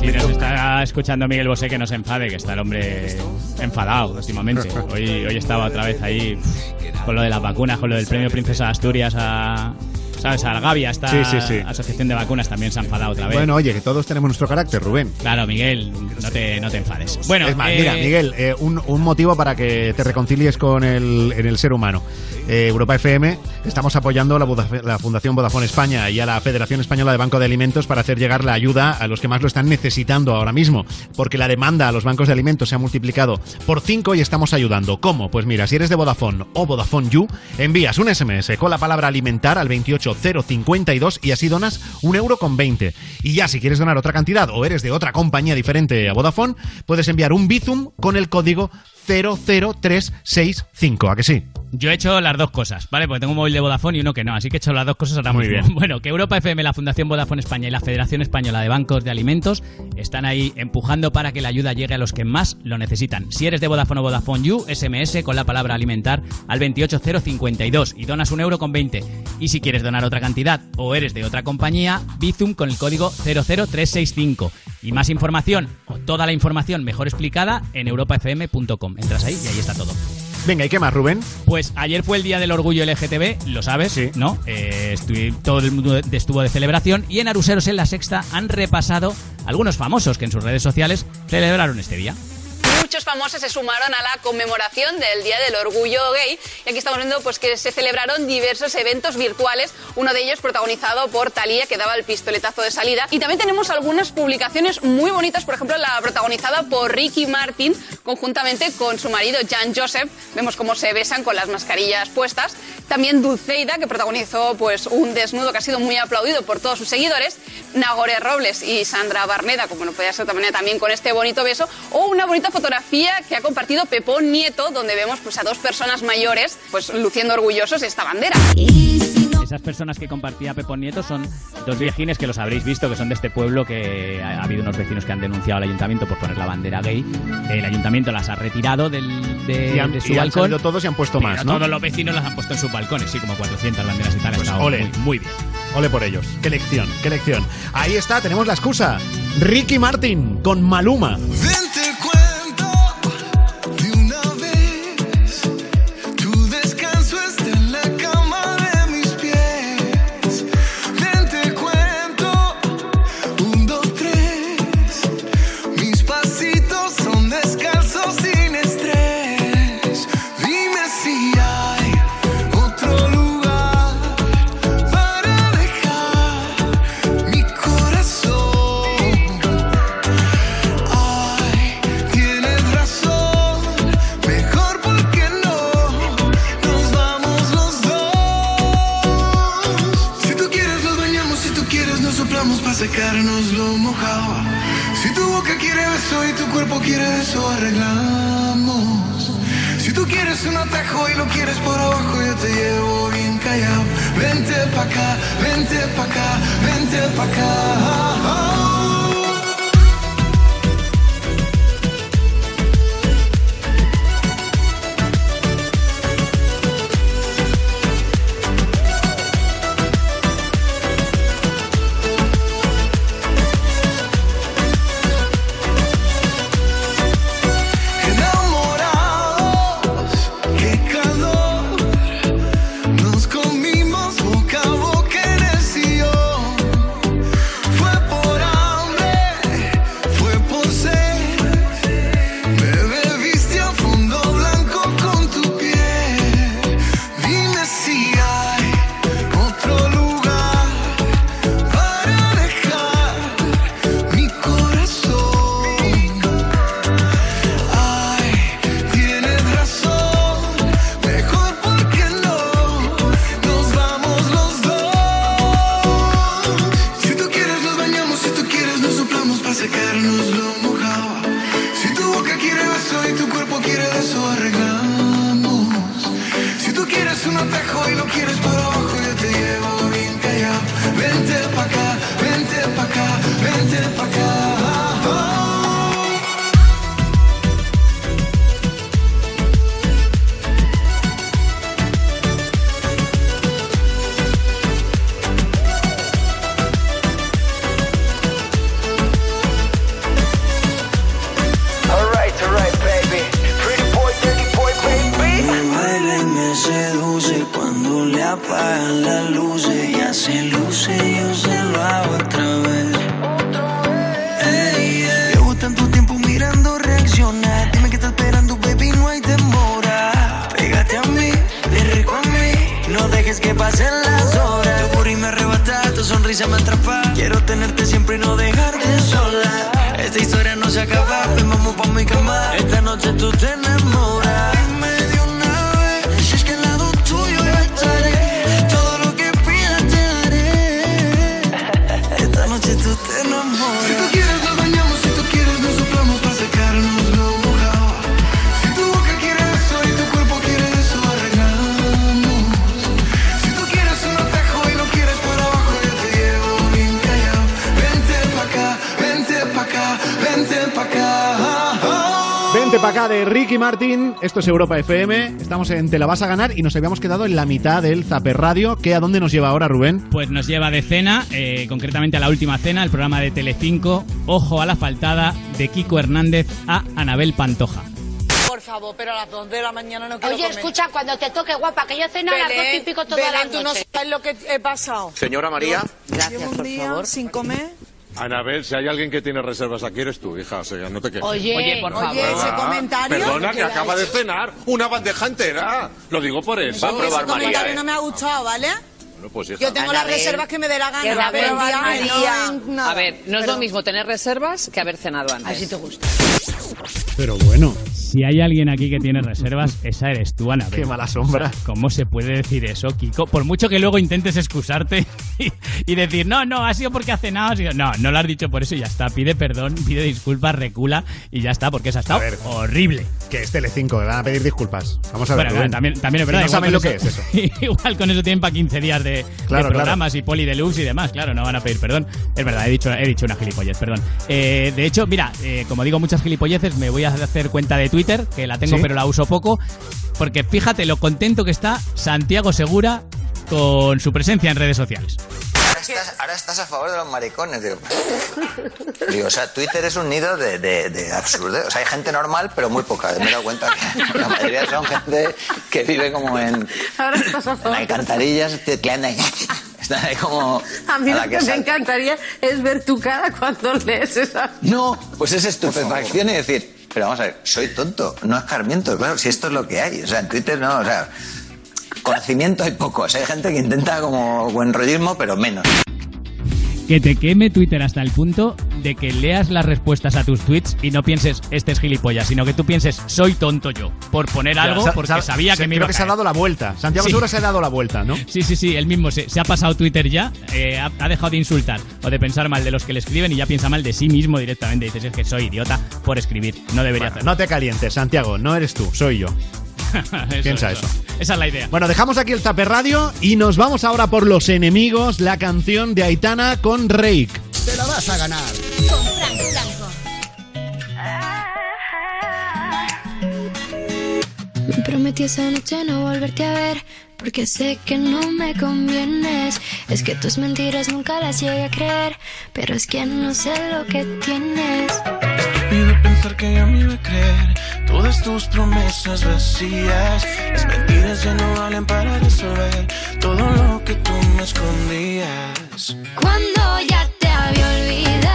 Si nos está escuchando Miguel Bosé, que no se enfade, que está el hombre enfadado últimamente. Hoy, hoy estaba otra vez ahí con lo de las vacunas, con lo del premio Princesa de Asturias a. ¿Sabes? A Gavia, esta Sí, sí, sí. asociación de vacunas también se ha enfadado otra vez. Bueno, oye, que todos tenemos nuestro carácter, Rubén. Claro, Miguel, no te, no te enfades. Bueno, es más, eh, mira, Miguel, eh, un, un motivo para que te reconcilies con el, en el ser humano. Eh, Europa FM, estamos apoyando la, la Fundación Vodafone España y a la Federación Española de Banco de Alimentos para hacer llegar la ayuda a los que más lo están necesitando ahora mismo, porque la demanda a los bancos de alimentos se ha multiplicado por 5 y estamos ayudando. ¿Cómo? Pues mira, si eres de Vodafone o Vodafone You, envías un SMS con la palabra alimentar al 28052 y así donas un euro con 20. Y ya si quieres donar otra cantidad o eres de otra compañía diferente a Vodafone, puedes enviar un Bizum con el código 00365. ¿A que sí? Yo he hecho las dos cosas, ¿vale? Porque tengo un móvil de Vodafone y uno que no, así que he hecho las dos cosas ahora Muy mismo. bien. Bueno, que Europa FM, la Fundación Vodafone España y la Federación Española de Bancos de Alimentos están ahí empujando para que la ayuda llegue a los que más lo necesitan. Si eres de Vodafone o Vodafone You, SMS con la palabra alimentar al 28052 y donas un euro con 20. Y si quieres donar otra cantidad o eres de otra compañía, Bizum con el código 00365. Y más información o toda la información mejor explicada en europafm.com. Entras ahí y ahí está todo. Venga, ¿y qué más, Rubén? Pues ayer fue el Día del Orgullo LGTB, lo sabes, ¿no? Eh, estuvi- todo el mundo de- estuvo de celebración y en Aruseros en la Sexta han repasado algunos famosos que en sus redes sociales celebraron este día. Muchos famosos se sumaron a la conmemoración del Día del Orgullo Gay y aquí estamos viendo pues que se celebraron diversos eventos virtuales, uno de ellos protagonizado por Thalía que daba el pistoletazo de salida y también tenemos algunas publicaciones muy bonitas, por ejemplo la protagonizada por Ricky Martin conjuntamente con su marido Jan Joseph, vemos cómo se besan con las mascarillas puestas, También Dulceida, que protagonizó pues, un desnudo que ha sido muy aplaudido por todos sus seguidores. Nagore Robles y Sandra Barneda, como no podía ser manera, también con este bonito beso. O una bonita fotografía que ha compartido Pepón Nieto, donde vemos pues, a dos personas mayores pues, luciendo orgullosos esta bandera. Esas personas que compartía Pepón Nieto son dos viejines que los habréis visto, que son de este pueblo, que ha ha habido unos vecinos que han denunciado al ayuntamiento por poner la bandera gay. El ayuntamiento las ha retirado del, de, Y han- de su y han balcón. salido todos y han puesto pero más, ¿no? Todos los vecinos las han puesto en sus balcones, sí, como 400 banderas y tal. Pues ole. muy, muy bien. Ole por ellos. Qué lección, qué lección. Ahí está, tenemos la excusa. Ricky Martin con Maluma. Ven Esto es Europa FM. Estamos en Te la vas a ganar y nos habíamos quedado en la mitad del Zaper Radio. ¿Qué a dónde nos lleva ahora, Rubén? Pues nos lleva de cena, eh, concretamente a la última cena, el programa de Telecinco, Ojo a la faltada, de Kiko Hernández a Anabel Pantoja. Por favor, pero a las 2 de la mañana no quiero Oye, comer. escucha, cuando te toque, guapa, que yo ceno a las dos y pico toda Belén, la tú no noche. sabes lo que he pasado. Señora María. Llevo un día sin comer. Anabel, si hay alguien que tiene reservas aquí eres tú, hija, o sea, no te quejes. Oye, Oye, por favor. oye, ese comentario- Perdona, que acaba de cenar una bandeja entera. Lo digo por eso. Oye, ese comentario no me ha gustado, ¿vale? Bueno, pues, hija. Yo tengo las Anabel. reservas que me dé la Que gana. Pero vaya, María. no nada. A ver, no es Pero- lo mismo tener reservas que haber cenado antes. Así te gusta. Pero bueno. Si hay alguien aquí que tiene reservas, esa eres tú, Ana. Qué mala sombra. ¿Cómo se puede decir eso, Kiko? Por mucho que luego intentes excusarte y, y decir, no, no, ha sido porque ha cenado. ha sido-". No, no lo has dicho por eso y ya está. Pide perdón, pide disculpas, recula y ya está, porque esa ha estado horrible. Que es Telecinco, le van a pedir disculpas. Vamos a ver. Bueno, también, también es Si verdad. no igual saben con lo que es eso. igual con eso tienen para 15 días de, de Claro, programas y poli deluxe y demás. Claro, no van a pedir perdón. Es verdad, he dicho, he dicho una gilipollez, perdón. Eh, de hecho, mira, eh, como digo muchas gilipolleces, me voy a hacer cuenta de Twitter, que la tengo ¿Sí? pero la uso poco. Porque fíjate lo contento que está Santiago Segura con su presencia en redes sociales. Ahora estás, ahora estás a favor de los maricones. Digo, Digo, o sea, Twitter es un nido de, de, de absurdo. O sea, hay gente normal, pero muy poca. Me he dado cuenta que la mayoría son gente que vive como en, Ahora estás a en favor. alcantarillas, que andan como... A mí a lo que me encantaría es ver tu cara cuando lees esa. No, pues es estupefacción y decir, pero vamos a ver, soy tonto, no escarmiento, claro, si esto es lo que hay. O sea, en Twitter no, o sea, conocimiento hay poco. O sea, hay gente que intenta como buen rollismo, pero menos. Que te queme Twitter hasta el punto de que leas las respuestas a tus tweets y no pienses, este es gilipollas, sino que tú pienses, soy tonto yo, por poner algo porque sa- sabía que me creo iba a que se ha caer. dado la vuelta. Santiago Sí. Segura se ha dado la vuelta, ¿no? Sí, sí, sí, él mismo se, se ha pasado Twitter ya, eh, ha, ha dejado de insultar o de pensar mal de los que le escriben y ya piensa mal de sí mismo directamente. Dices, es que soy idiota por escribir, no debería Bueno, no te calientes, Santiago, no eres tú, soy yo. hacerlo. Piensa eso. Esa es la idea. Bueno, dejamos aquí el Taper Radio y nos vamos ahora por Los Enemigos, la canción de Aitana con Rake. Te la vas a ganar. Con Frank Blanco. Me prometí esa noche no volverte a ver, porque sé que no me convienes. Es que tus mentiras nunca las llegué a creer, pero es que no sé lo que tienes. Pido pensar que yo me iba a creer todas tus promesas vacías. Las mentiras ya no valen para resolver todo lo que tú me escondías. Cuando ya te había olvidado,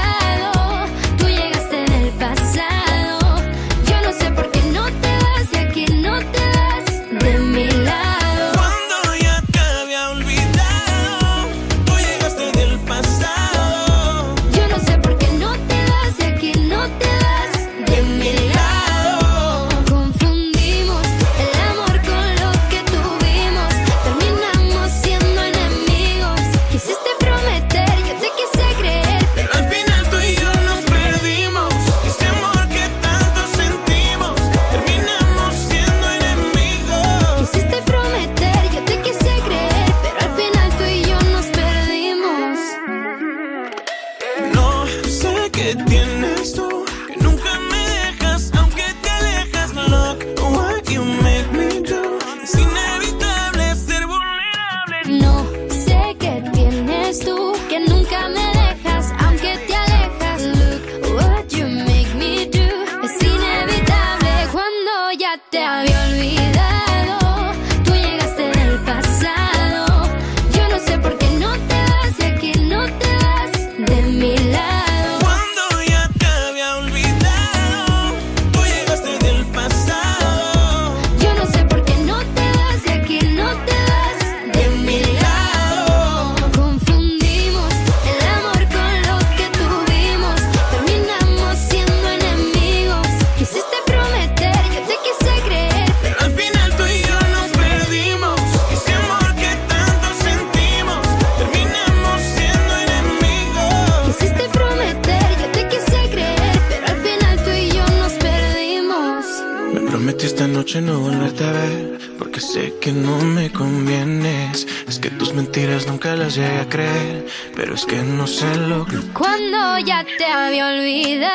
es que no sé lo que. Cuando ya te había olvidado,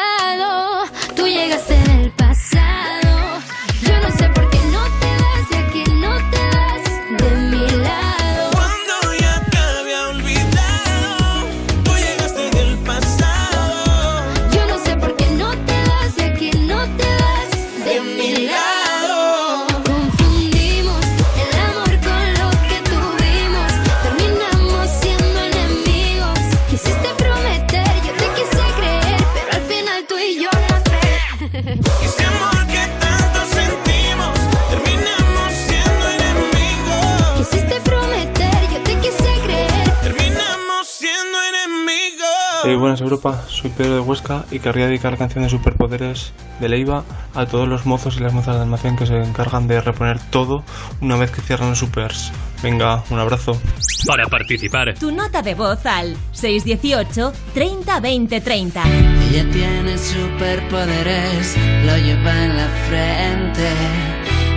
Y querría dedicar la canción de Superpoderes de Leiva a todos los mozos y las mozas de almacén que se encargan de reponer todo una vez que cierran los supers. Venga, un abrazo. Para participar. Tu nota de voz al 618 30 20 30. Ella tiene superpoderes, lo lleva en la frente.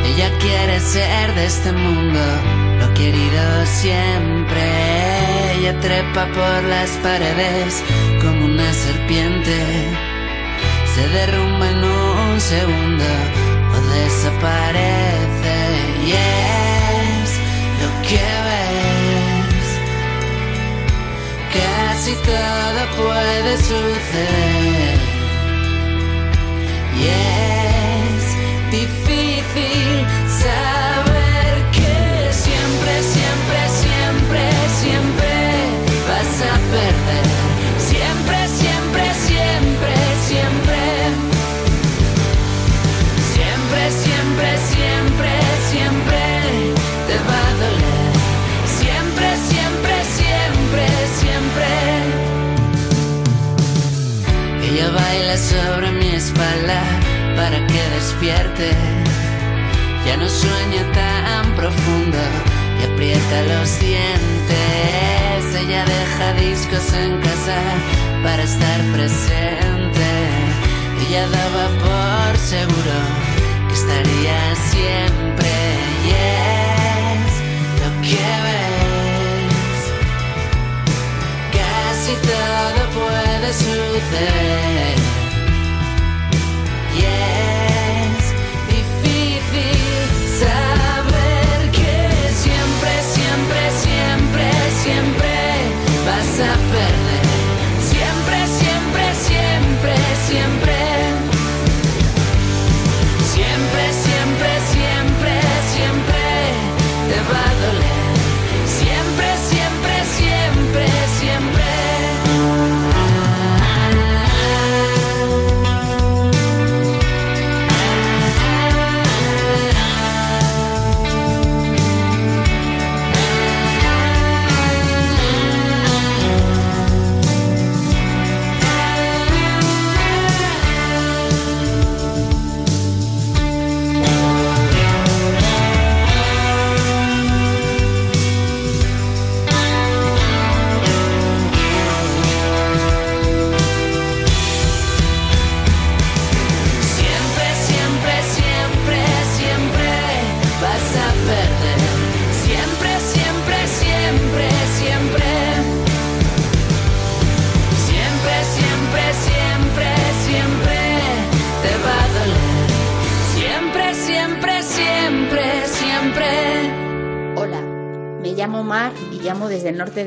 Ella quiere ser de este mundo, lo querido siempre. Ella trepa por las paredes como una serpiente. Se derrumba en un segundo o desaparece. Y es lo que ves. Casi todo puede suceder. Y Sobre mi espalda para que despierte. Ya no sueña tan profundo y aprieta los dientes. Ella deja discos en casa para estar presente. Ella daba por seguro que estaría siempre. Y es lo que ves. Casi todo puede suceder. Y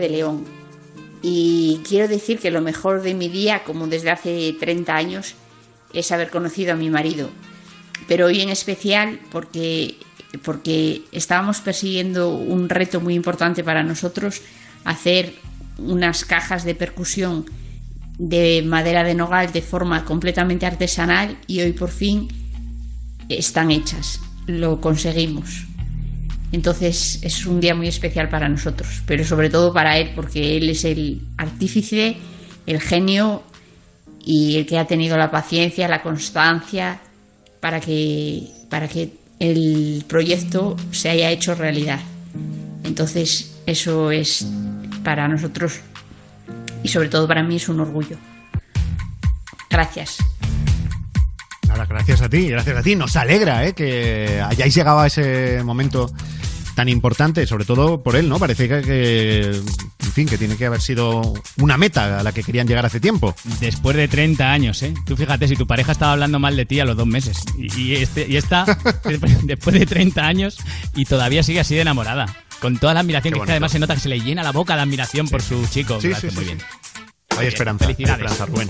León. Y quiero decir que lo mejor de mi día, como desde hace 30 años, es haber conocido a mi marido. Pero hoy en especial porque, porque estábamos persiguiendo un reto muy importante para nosotros, hacer unas cajas de percusión de madera de nogal de forma completamente artesanal y hoy por fin están hechas. Lo conseguimos. Entonces es un día muy especial para nosotros, pero sobre todo para él, porque él es el artífice, el genio y el que ha tenido la paciencia, la constancia para que, para que el proyecto se haya hecho realidad. Entonces eso es para nosotros y sobre todo para mí es un orgullo. Gracias. Gracias a ti, gracias a ti. Nos alegra ¿eh? que hayáis llegado a ese momento tan importante, sobre todo por él, ¿no? Parece que, en fin, que tiene que haber sido una meta a la que querían llegar hace tiempo. Después de 30 años, ¿eh? Tú fíjate, si tu pareja estaba hablando mal de ti a los dos meses y, y este, y esta, después de 30 años y todavía sigue así de enamorada. Con toda la admiración, que es que bonito. además se nota que se le llena la boca de admiración por su chico. Sí, sí, muy bien. Hay esperanza. hay Felicidades. esperanza, Rubén.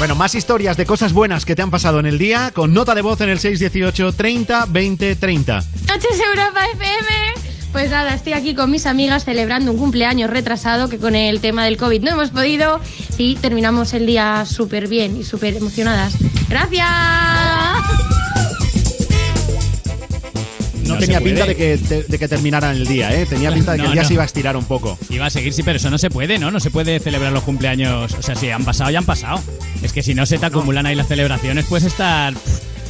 Bueno, más historias de cosas buenas que te han pasado en el día con nota de voz en el 618 30 20 30. Noches Europa FM. Pues nada, estoy aquí con mis amigas celebrando un cumpleaños retrasado que con el tema del COVID no hemos podido. Sí, terminamos el día súper bien y súper emocionadas. ¡Gracias! No, No tenía pinta de que, te- de que terminaran el día, ¿eh? Tenía pinta de que No, el día no. se iba a estirar un poco. Iba a seguir, sí, pero eso no se puede, ¿no? No se puede celebrar los cumpleaños. O sea, si han pasado, ya han pasado. Es que si no se te acumulan ahí las celebraciones, puedes estar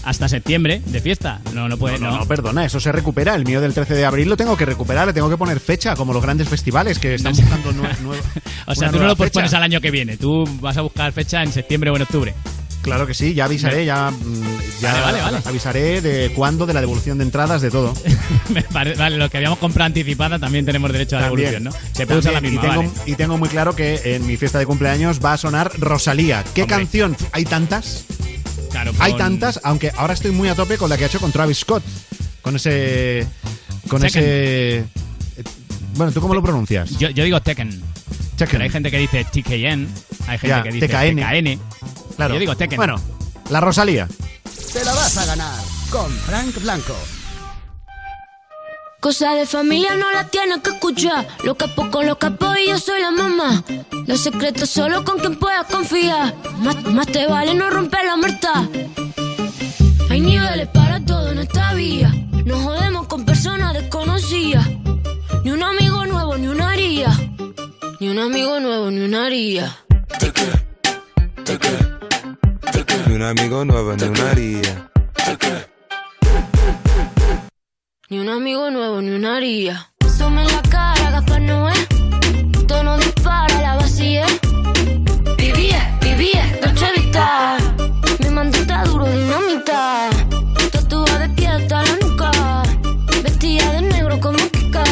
hasta septiembre de fiesta. No, no puede, No, no. no, perdona, eso se recupera. El mío del 13 de abril lo tengo que recuperar, le tengo que poner fecha, como los grandes festivales que están buscando nue- nue- O sea, tú no lo pospones al año que viene. Tú vas a buscar fecha en septiembre o en octubre. Claro que sí, ya avisaré, ya, mm, ya Vale, vale, vale. avisaré de cuándo, de la devolución de entradas, de todo. Pare- vale, lo que habíamos comprado anticipada también tenemos derecho a la También. devolución, ¿no? Se puede usar la misma, y tengo, vale. y tengo muy claro que en mi fiesta de cumpleaños va a sonar Rosalía. ¿Qué Hombre. canción? Hay tantas. Claro, Hay tantas, aunque ahora estoy muy a tope con la que ha hecho con Travis Scott. Con ese. Con Tekken. ese. eh, Bueno, ¿tú cómo lo pronuncias? Yo, yo digo Tekken. Tekken. Pero hay gente que dice TKN, hay gente Ya, que dice TKN. TKN. Claro. Yo digo Tekken. Bueno, la Rosalía. Te la vas a ganar con Frank Blanco. Cosa de familia no la tienes que escuchar. Lo capo con los capos y yo soy la mamá. Los secretos solo con quien puedas confiar. Más, más te vale no romper la muerta. Hay niveles para todo en esta vía. No jodemos con personas desconocidas. Ni un amigo nuevo, ni una haría. Ni un amigo nuevo, ni una haría. Ni un amigo nuevo, ni una haría. Ni un amigo nuevo, ni una haría. Sume la cara, Gaspar Noé. Tono dispara, la vacía. Vivía, vivía, Dolce Vita. Mi mandita duro, dinamita. Tatuada de pie hasta la nuca. Vestida de negro como Kika.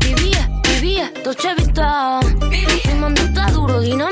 Vivía, vivía, Dolce Vita. Mi mandita duro, dinamita.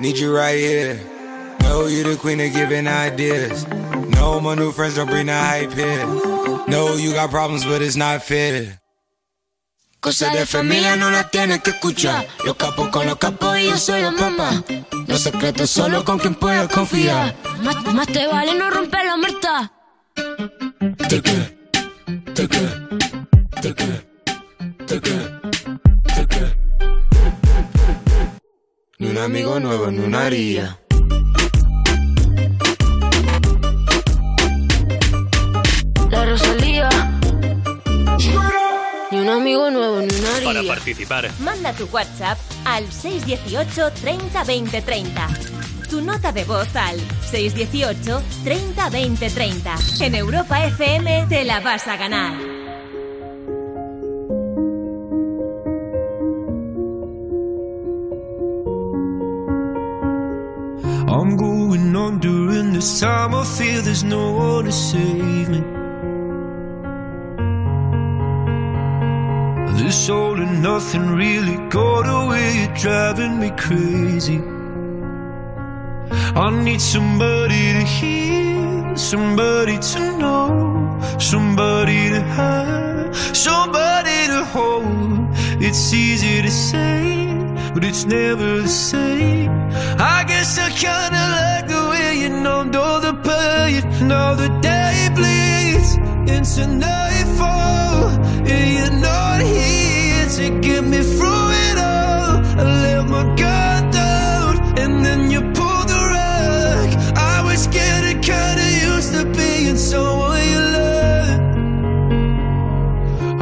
Need you right here. Know you the queen of giving ideas. No, my new friends don't bring the hype here. No, you got problems, but it's not fair. Cosa de familia no la tienes que escuchar. Los capos con los capos y yo soy la mamá. Los secretos solo con quien puedas confiar. Más, más te vale no romper la muerta. Ni un amigo nuevo, ni una haría. La Rosalía. Ni un amigo nuevo, ni una haría. Para participar. Manda tu WhatsApp al 618 30 20 30. Tu nota de voz al 618 30 20 30. En Europa FM te la vas a ganar. I'm going on during this time. I feel there's no one to save me. This all and nothing really got away, driving me crazy. I need somebody to hear, somebody to know, somebody to have, somebody to hold. It's easy to say, but it's never the same. I guess I kinda like the way you numbed all the pain. Now the day bleeds into nightfall, and you're not here to get me through it all. I let my guard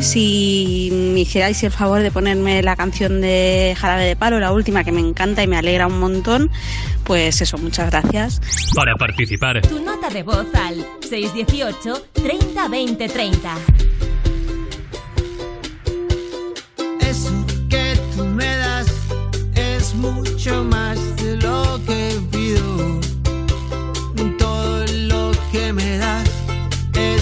Si me hicierais el favor de ponerme la canción de Jarabe de Palo, la última que me encanta y me alegra un montón, pues eso, muchas gracias. Para participar, Tu nota de voz al 618 30 20 30. Eso que tú me das es mucho más de lo que pido. Todo lo que me das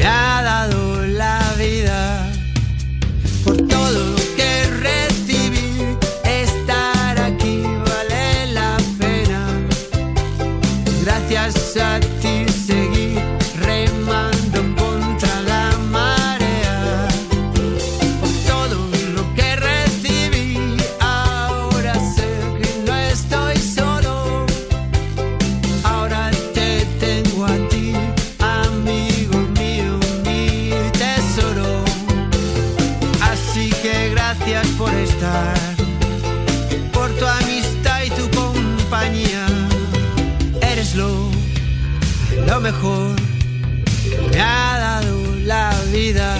me ha dado la vida. Por todo lo que recibí, estar aquí vale la pena. Gracias a ti vida.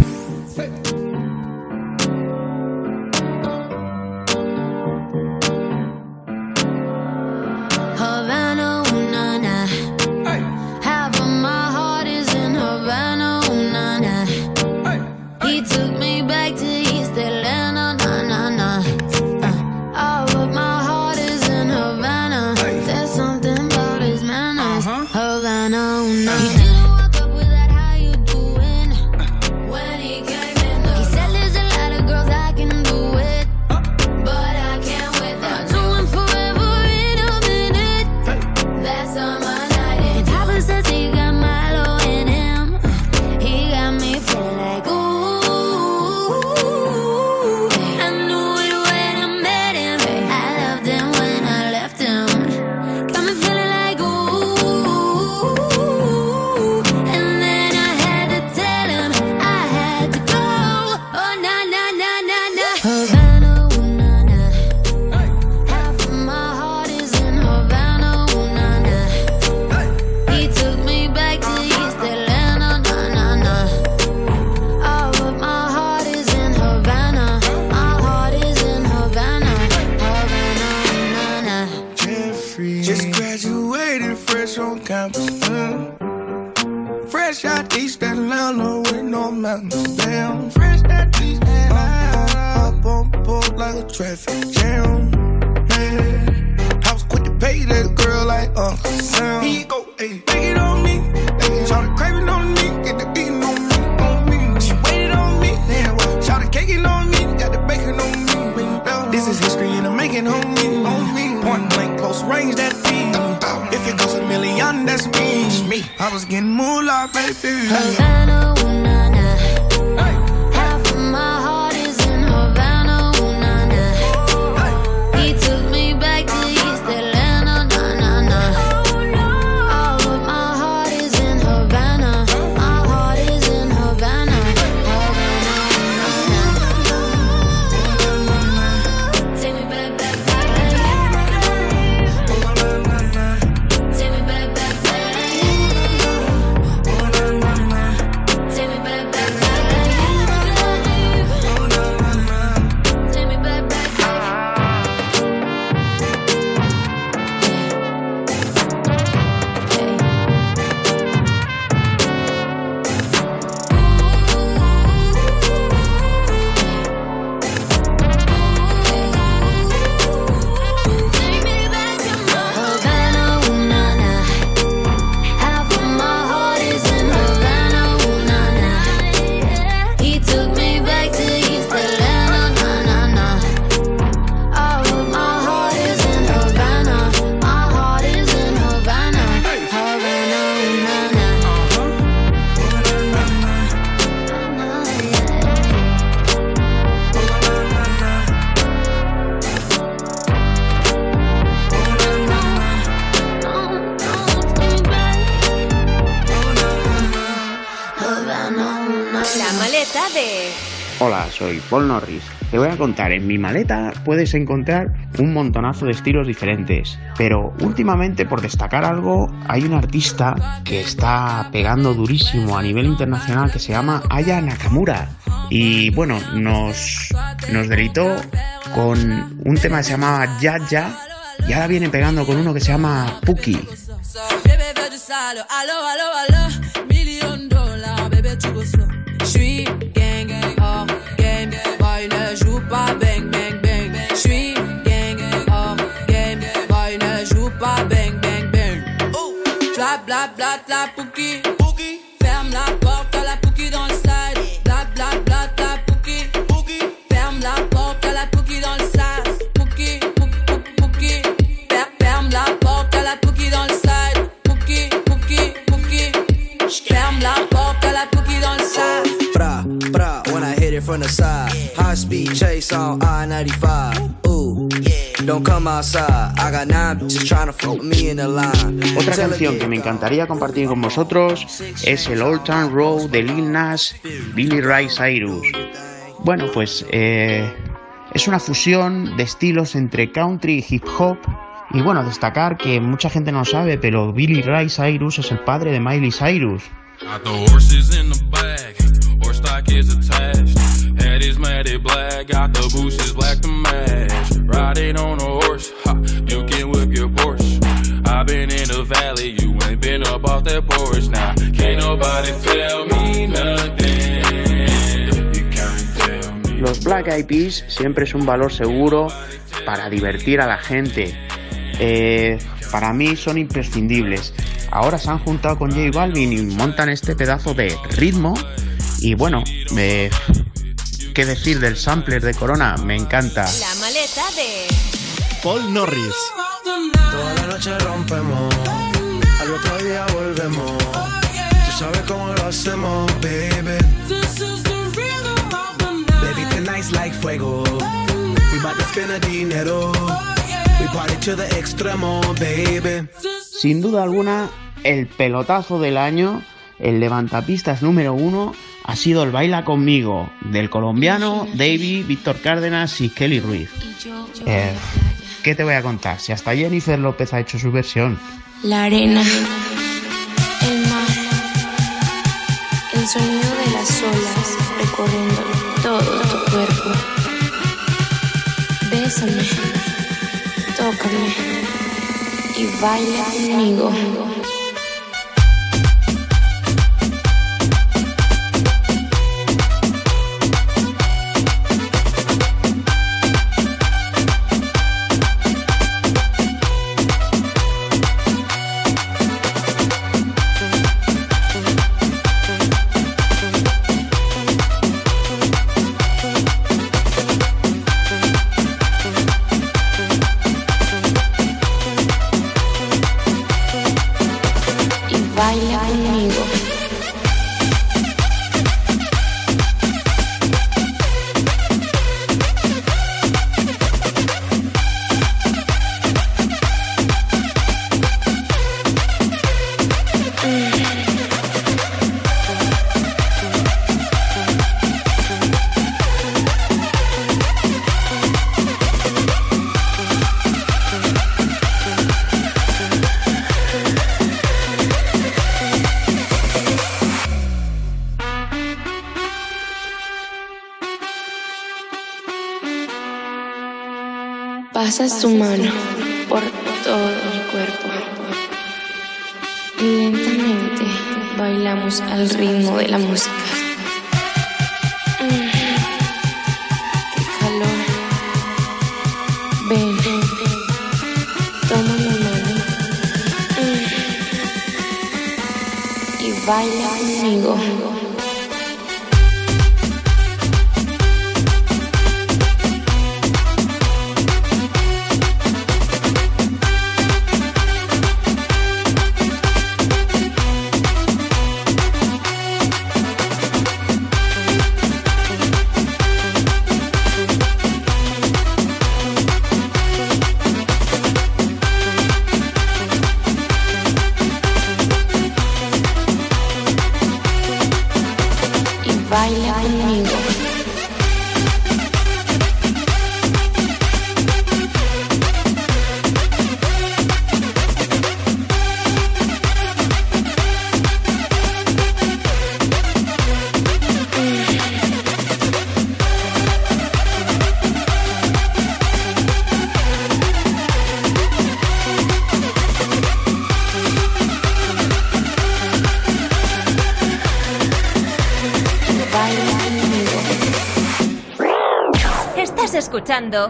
Contar, en mi maleta puedes encontrar un montonazo de estilos diferentes, pero últimamente por destacar algo, hay un artista que está pegando durísimo a nivel internacional que se llama Aya Nakamura. Y bueno, nos, nos deleitó con un tema que se llamaba Ya Ya y ahora viene pegando con uno que se llama Puki. Bébé veut du bla, bla, bla, la pouki Ferme la porte, à la pouki dans le side Bla, bla, bla, la pouki Ferme la porte, à la pouki dans le sas pouki, pouki Fer- Ferme la porte, à la pouki dans le side Pouki, pouki, pouki Ferme la porte, à la pouki dans le sas Bra, bra, when I hit it from the side. High speed chase on I 95. Ooh, don't come outside. I got nine bitches trying to fuck me in the line. Otra canción que me encantaría compartir con vosotros es el Old Town Road de Lil Nas, Billy Ray Cyrus. Bueno, pues eh, es una fusión de estilos entre country y hip hop. Y bueno, destacar que mucha gente no sabe, pero Billy Ray Cyrus es el padre de Miley Cyrus. Got the Los Black Eyed Peas siempre es un valor seguro para divertir a la gente. Eh, para mí son imprescindibles. Ahora se han juntado con J Balvin y montan este pedazo de ritmo. Y bueno, eh, ¿qué decir del sampler de Corona? Me encanta. La maleta de Paul Norris. Toda la noche rompemos, al otro día volvemos. Tú sabes cómo lo hacemos, baby. Baby, tonight's like fuego. We bout to spend the dinero. We party to the extremo, baby. Sin duda alguna, el pelotazo del año, el levantapistas número uno, ha sido el Baila conmigo del colombiano David, Víctor Cárdenas y Kelly Ruiz. Eh, ¿Qué te voy a contar? Si hasta Jennifer López ha hecho su versión. La arena, el mar, el sonido de las olas recorriendo todo tu cuerpo. Bésame, tócame, y baila conmigo.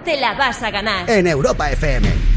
Te la vas a ganar. En Europa FM.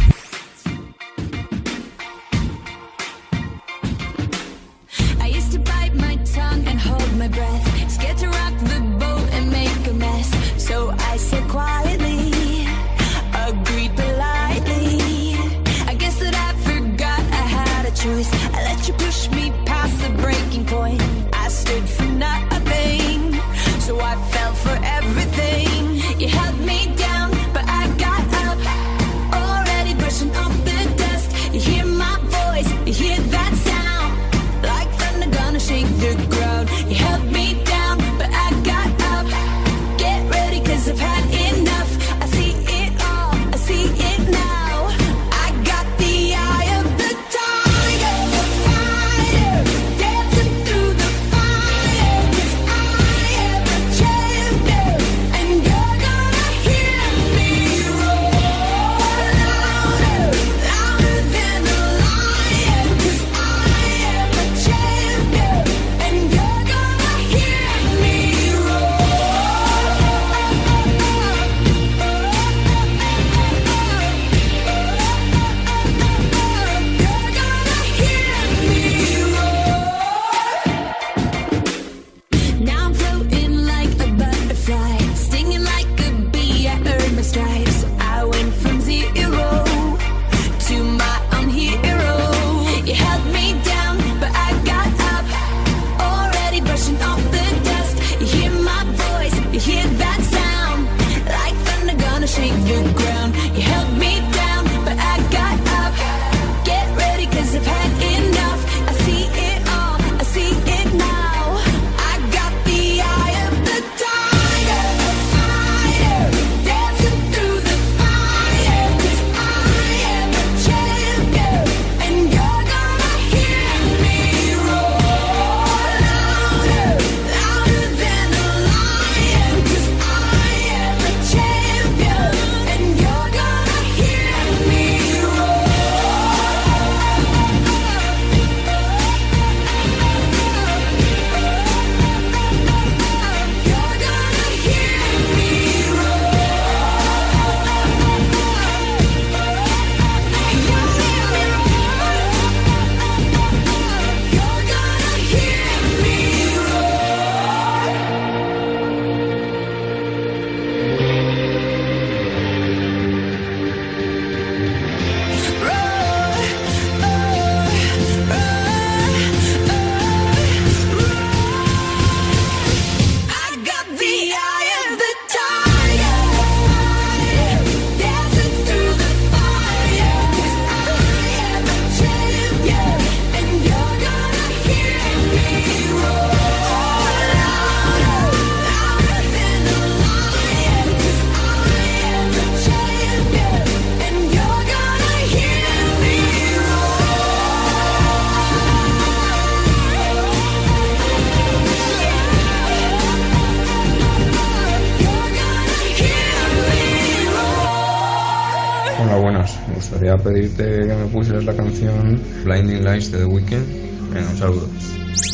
Pedirte que me pusieras la canción Blinding Lights de The Weeknd. Venga, un saludo.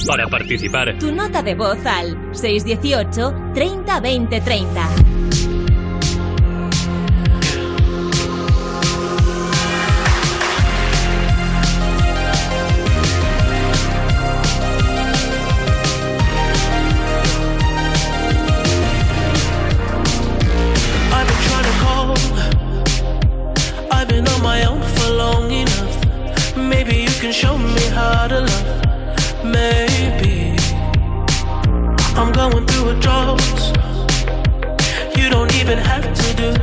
Para participar, tu nota de voz al 618 30 20 30.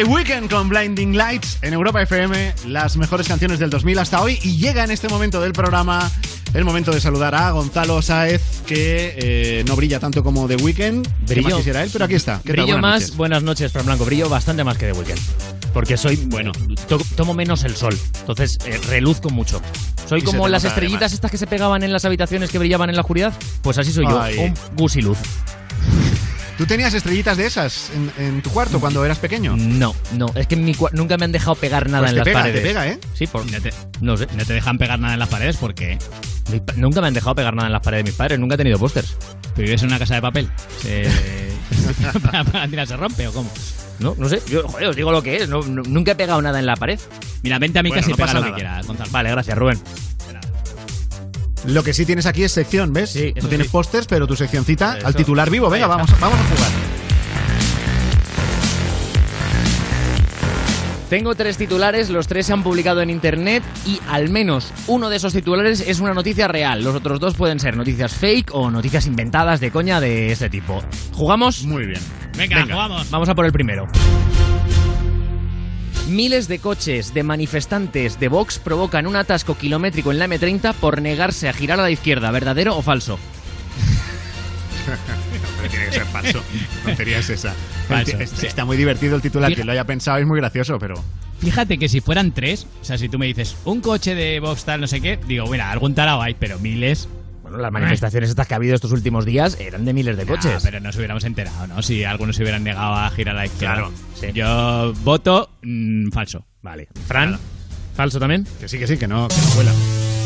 The Weeknd con Blinding Lights en Europa FM, las mejores canciones del 2000 hasta hoy. Y llega en este momento del programa el momento de saludar a Gonzalo Sáez, que eh, no brilla tanto como The Weeknd. ¿Qué más Brillo. quisiera él? Pero aquí está. Brillo Buenas más, noches. buenas noches, Fran Blanco. Brillo bastante más que de weekend. Porque soy, bueno, to- tomo menos el sol. Entonces, eh, reluzco mucho. Soy Y como las estrellitas además. estas que se pegaban en las habitaciones que brillaban en la oscuridad. Pues así soy yo, Ay. un gusiluz. ¿Tú tenías estrellitas de esas en, en tu cuarto cuando eras pequeño? No, no, es que en mi cua- nunca me han dejado pegar nada Pues en te las pega, paredes. te pega, ¿eh? Sí, por, no, te, no sé. No te dejan pegar nada en las paredes porque pa- Nunca me han dejado pegar nada en las paredes de mis padres, nunca he tenido pósters. ¿Pero vives en una casa de papel? Se... para, para tirar se rompe o cómo? No, no sé, yo joder, os digo lo que es, no- no- nunca he pegado nada en la pared. Mira, vente a mi Bueno, casa y no pega pasa lo que nada. quieras, Gonzalo. Vale, gracias, Rubén. Lo que sí tienes aquí es sección, ¿ves? Sí, no tienes sí. pósters, pero tu seccioncita Eso. al titular vivo. Venga, vamos, vamos a jugar. Tengo tres titulares, los tres se han publicado en internet y al menos uno de esos titulares es una noticia real. Los otros dos pueden ser noticias fake o noticias inventadas de coña de este tipo. ¿Jugamos? Muy bien. Venga, jugamos. Vamos a por el primero. Miles de coches de manifestantes de Vox provocan un atasco kilométrico en la M30 por negarse a girar a la izquierda. ¿Verdadero o falso? Pero tiene que ser falso. Tontería es esa. Falso, Es- sí. Está muy divertido el titular. Quien lo haya pensado es muy gracioso, pero. fíjate que si fueran tres, o sea, si tú me dices un coche de Vox tal, no sé qué, digo, mira, algún tarao hay, pero miles. Bueno, las manifestaciones estas que ha habido estos últimos días eran de miles de coches. Pero nos hubiéramos enterado, ¿no? Si algunos se hubieran negado a girar a la izquierda. Claro, sí. Yo voto mm, falso. Vale. Fran, ¿falso también? Que sí, que sí, que no, que no vuela.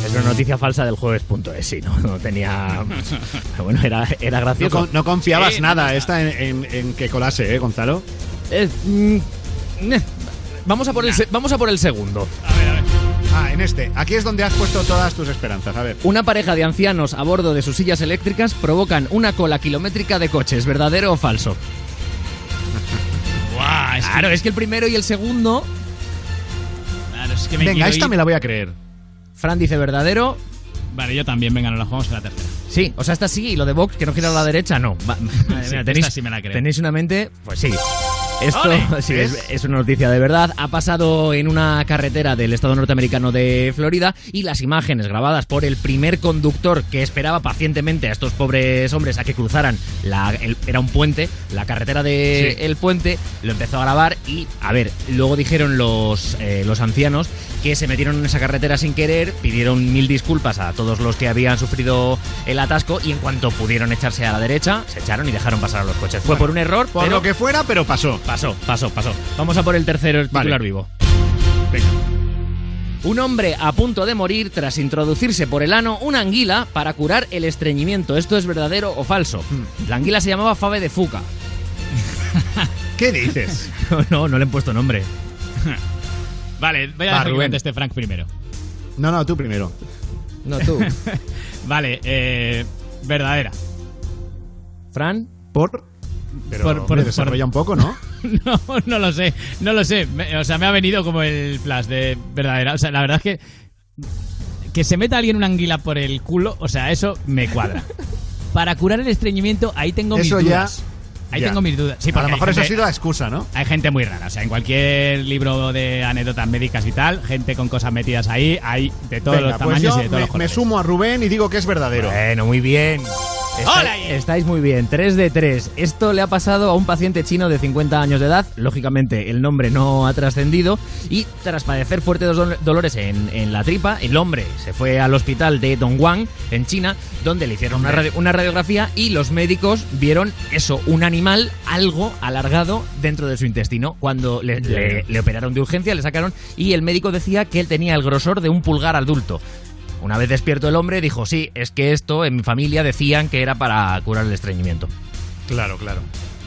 Es una noticia falsa del jueves.es, sí, no, no tenía... bueno, era, era No, gracioso. con- no confiabas nada esta en, en- en que colase, ¿eh, Gonzalo? Eh, mm, eh, vamos, a por el, se- vamos a por el segundo. Ah, en este. Aquí es donde has puesto todas tus esperanzas. A ver. Una pareja de ancianos a bordo de sus sillas eléctricas provocan una cola kilométrica de coches, ¿verdadero o falso? Guau, es que- Claro, es que el primero y el segundo... Claro, es que me Venga, quiero esta ir- me la voy a creer. Fran dice verdadero. Vale, yo también, venga, nos la jugamos en la tercera. Sí, o sea, esta sí, y lo de Vox, que no gira a la derecha, no. Va- madre Sí, mía, esta sí me la creo. ¿Tenéis una mente? Pues sí. Esto sí, es, es una noticia de verdad. Ha pasado en una carretera del estado norteamericano de Florida y las imágenes grabadas por el primer conductor que esperaba pacientemente a estos pobres hombres a que cruzaran, la, el- era un puente, la carretera del el puente, lo empezó a grabar y, a ver, luego dijeron los, eh, los ancianos que se metieron en esa carretera sin querer, pidieron mil disculpas a todos los que habían sufrido el atasco y en cuanto pudieron echarse a la derecha, se echaron y dejaron pasar a los coches. Fue por un error, Por pero lo que fuera, pero pasó. Pasó, pasó, pasó. Vamos a por el tercero, el titular vivo. Venga. Un hombre a punto de morir tras introducirse por el ano una anguila para curar el estreñimiento. ¿Esto es verdadero o falso? Hmm. La anguila se llamaba Fave de Fuca. ¿Qué dices? No, no, no le han puesto nombre. Vale, voy a Va, dejar que conteste Frank primero. No, no, tú primero. No, tú. Vale, eh, verdadera. ¿Fran? ¿Por? Pero Por- por- desarrolla un poco, ¿no? No, no lo sé, no lo sé. Me- o sea, me ha venido como el flash de verdadera. O sea, la verdad es que que se meta alguien una anguila por el culo, o sea, eso me cuadra. Para curar el estreñimiento, ahí tengo Eso mis ya- dudas. Ahí ya. tengo mis dudas. Sí, a lo mejor eso ha gente- sido la excusa, ¿no? Hay gente muy rara, o sea, en cualquier libro de anécdotas médicas y tal, gente con cosas metidas ahí, hay de todos Venga, los pues tamaños yo y de todos me, los me colores. sumo a Rubén y digo que es verdadero. Bueno, muy bien. Está- ¡Hola, estáis muy bien, 3 de 3. Esto le ha pasado a un paciente chino de 50 años de edad. Lógicamente, el nombre no ha trascendido. Y tras padecer fuertes dol- dolores en, en la tripa, el hombre se fue al hospital de Dongguan, en China, donde le hicieron una, radio- una radiografía y los médicos vieron eso, un animal, algo alargado dentro de su intestino. Cuando le, le- le operaron de urgencia, le sacaron y el médico decía que él tenía el grosor de un pulgar adulto. Una vez despierto el hombre dijo, sí, es que esto en mi familia decían que era para curar el estreñimiento. Claro, claro.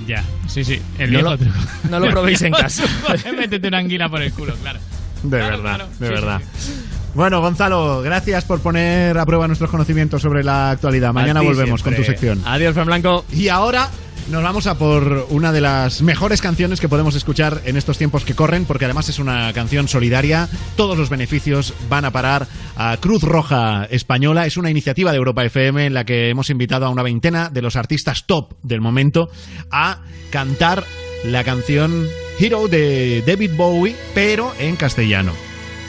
Ya, sí, sí. El No lo- truco. no lo probéis en casa. Métete una anguila por el culo, claro. De Claro, verdad, claro. de Sí, verdad. sí, Bueno, Gonzalo, gracias por poner a prueba nuestros conocimientos sobre la actualidad. Mañana volvemos con tu sección. Adiós, Fran Blanco. Y ahora nos vamos a por una de las mejores canciones que podemos escuchar en estos tiempos que corren, porque además es una canción solidaria. Todos los beneficios van a parar a Cruz Roja Española. Es una iniciativa de Europa FM en la que hemos invitado a una veintena de los artistas top del momento a cantar la canción Hero de David Bowie, pero en castellano.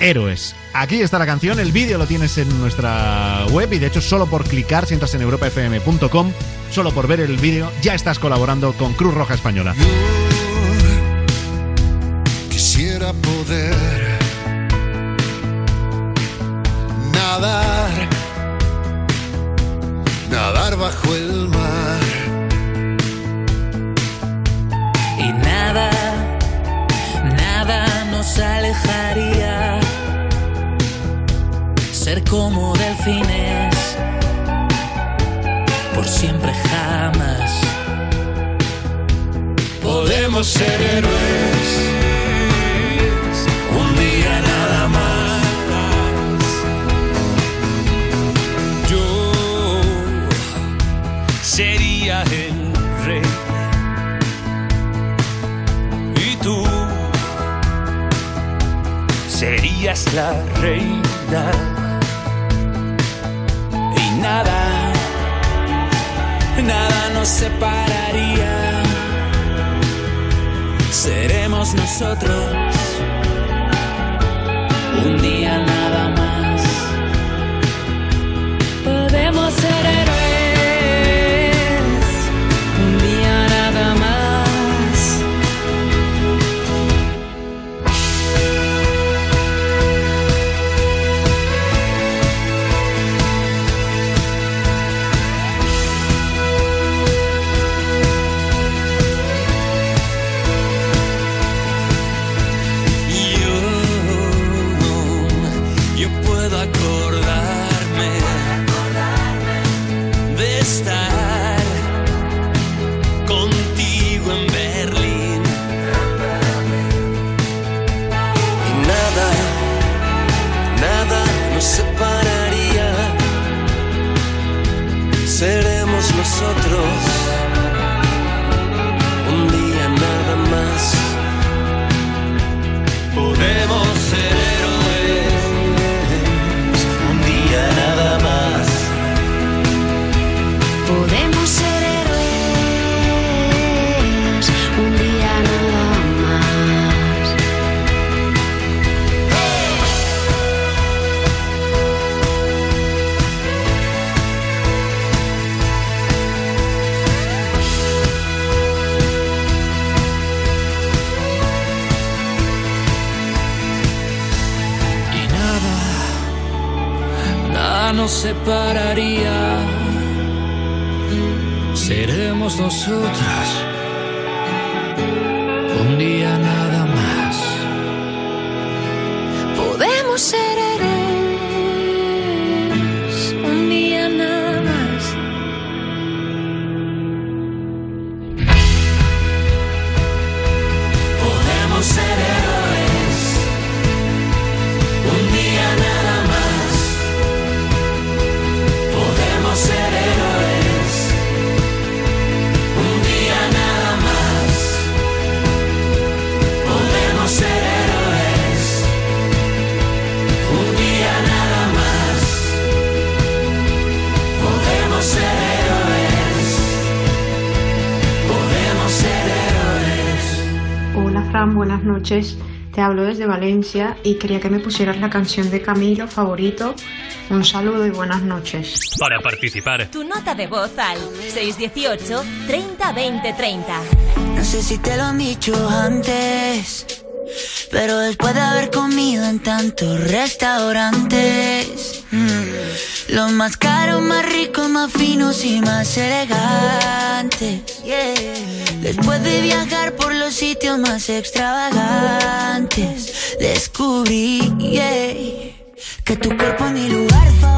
Héroes. Aquí está la canción, el vídeo lo tienes en nuestra web y de hecho solo por clicar, si entras en europafm.com, solo por ver el vídeo, ya estás colaborando con Cruz Roja Española. Quisiera poder nadar, nadar bajo el mar. y nada, nada nos alejaría. Ser como delfines, por siempre jamás. Podemos ser héroes, un día nada más. Yo sería el rey y tú serías la reina nada, nada nos separaría. Seremos nosotros un día nada más. Podemos ser separaría. Seremos nosotras buenas noches. Te hablo desde Valencia y quería que me pusieras la canción de Camilo favorito. Un saludo y buenas noches. Para participar, Tu nota de voz al 618 30 20 30. No sé si te lo han dicho antes, pero después de haber comido en tantos restaurantes, mm, los más caros, más ricos, más finos y más elegantes. Después de viajar por los sitios más extravagantes, descubrí que tu cuerpo es mi lugar favorito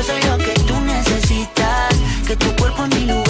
Yo soy lo que tú necesitas. Que tu cuerpo es mi lugar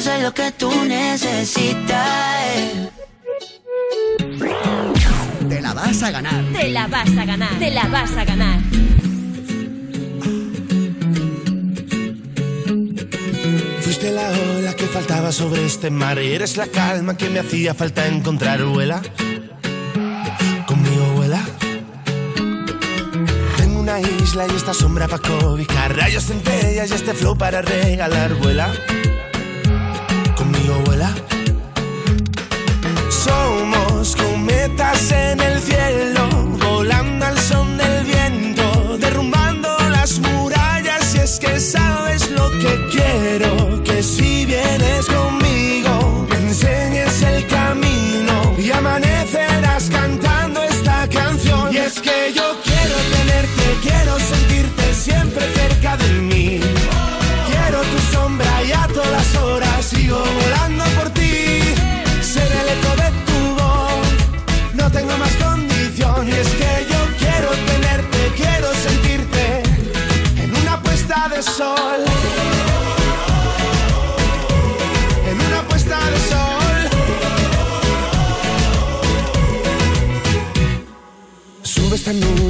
Yo soy lo que tú necesitas. Te la vas a ganar. Te la vas a ganar. Te la vas a ganar. Fuiste la ola que faltaba sobre este mar y eres la calma que me hacía falta encontrar, vuela. Conmigo vuela. Tengo una isla y esta sombra para cobijar, rayos centellas y este flow para regalar, vuela. Cometas en el cielo, volando al son del viento, derrumbando las murallas. Y es que sabes lo que quiero, que si vienes conmigo, me enseñes el camino y amanecerás cantando esta canción. Y es que yo quiero tenerte, quiero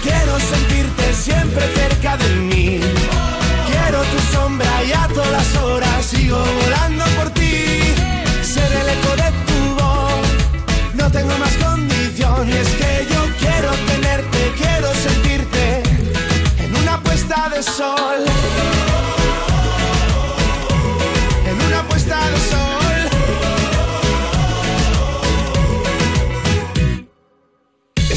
quiero sentirte siempre cerca de mí. Quiero tu sombra y a todas horas sigo volando por ti. Ser el eco de tu voz, no tengo más condición.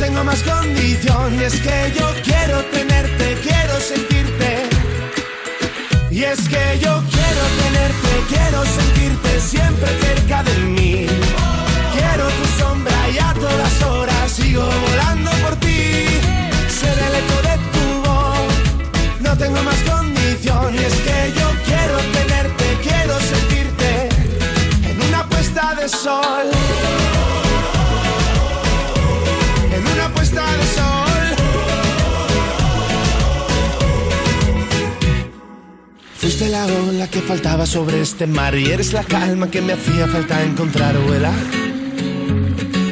tengo más condición. Y es que yo quiero tenerte, quiero sentirte. Y es que yo quiero tenerte, quiero sentirte siempre cerca de mí. Quiero tu sombra y a todas horas sigo volando por ti. Ser el eco de tu voz, no tengo más condición. Y es que yo quiero tenerte, quiero sentirte en una puesta de sol. Fuiste la ola que faltaba sobre este mar y eres la calma que me hacía falta encontrar, vuela.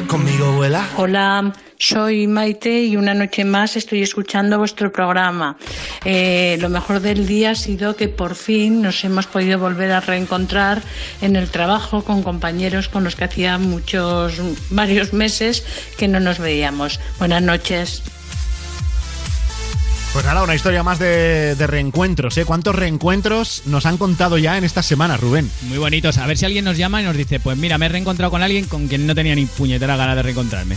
Conmigo vuela. Hola, soy Maite y una noche más estoy escuchando vuestro programa. Eh, lo mejor del día ha sido que por fin nos hemos podido volver a reencontrar en el trabajo con compañeros con los que hacía muchos, varios meses que no nos veíamos. Buenas noches. Pues nada, una historia más de, de reencuentros, ¿eh? ¿Cuántos reencuentros nos han contado ya en esta semana, Rubén? Muy bonitos. A ver si alguien nos llama y nos dice, pues mira, me he reencontrado con alguien con quien no tenía ni puñetera gana de reencontrarme.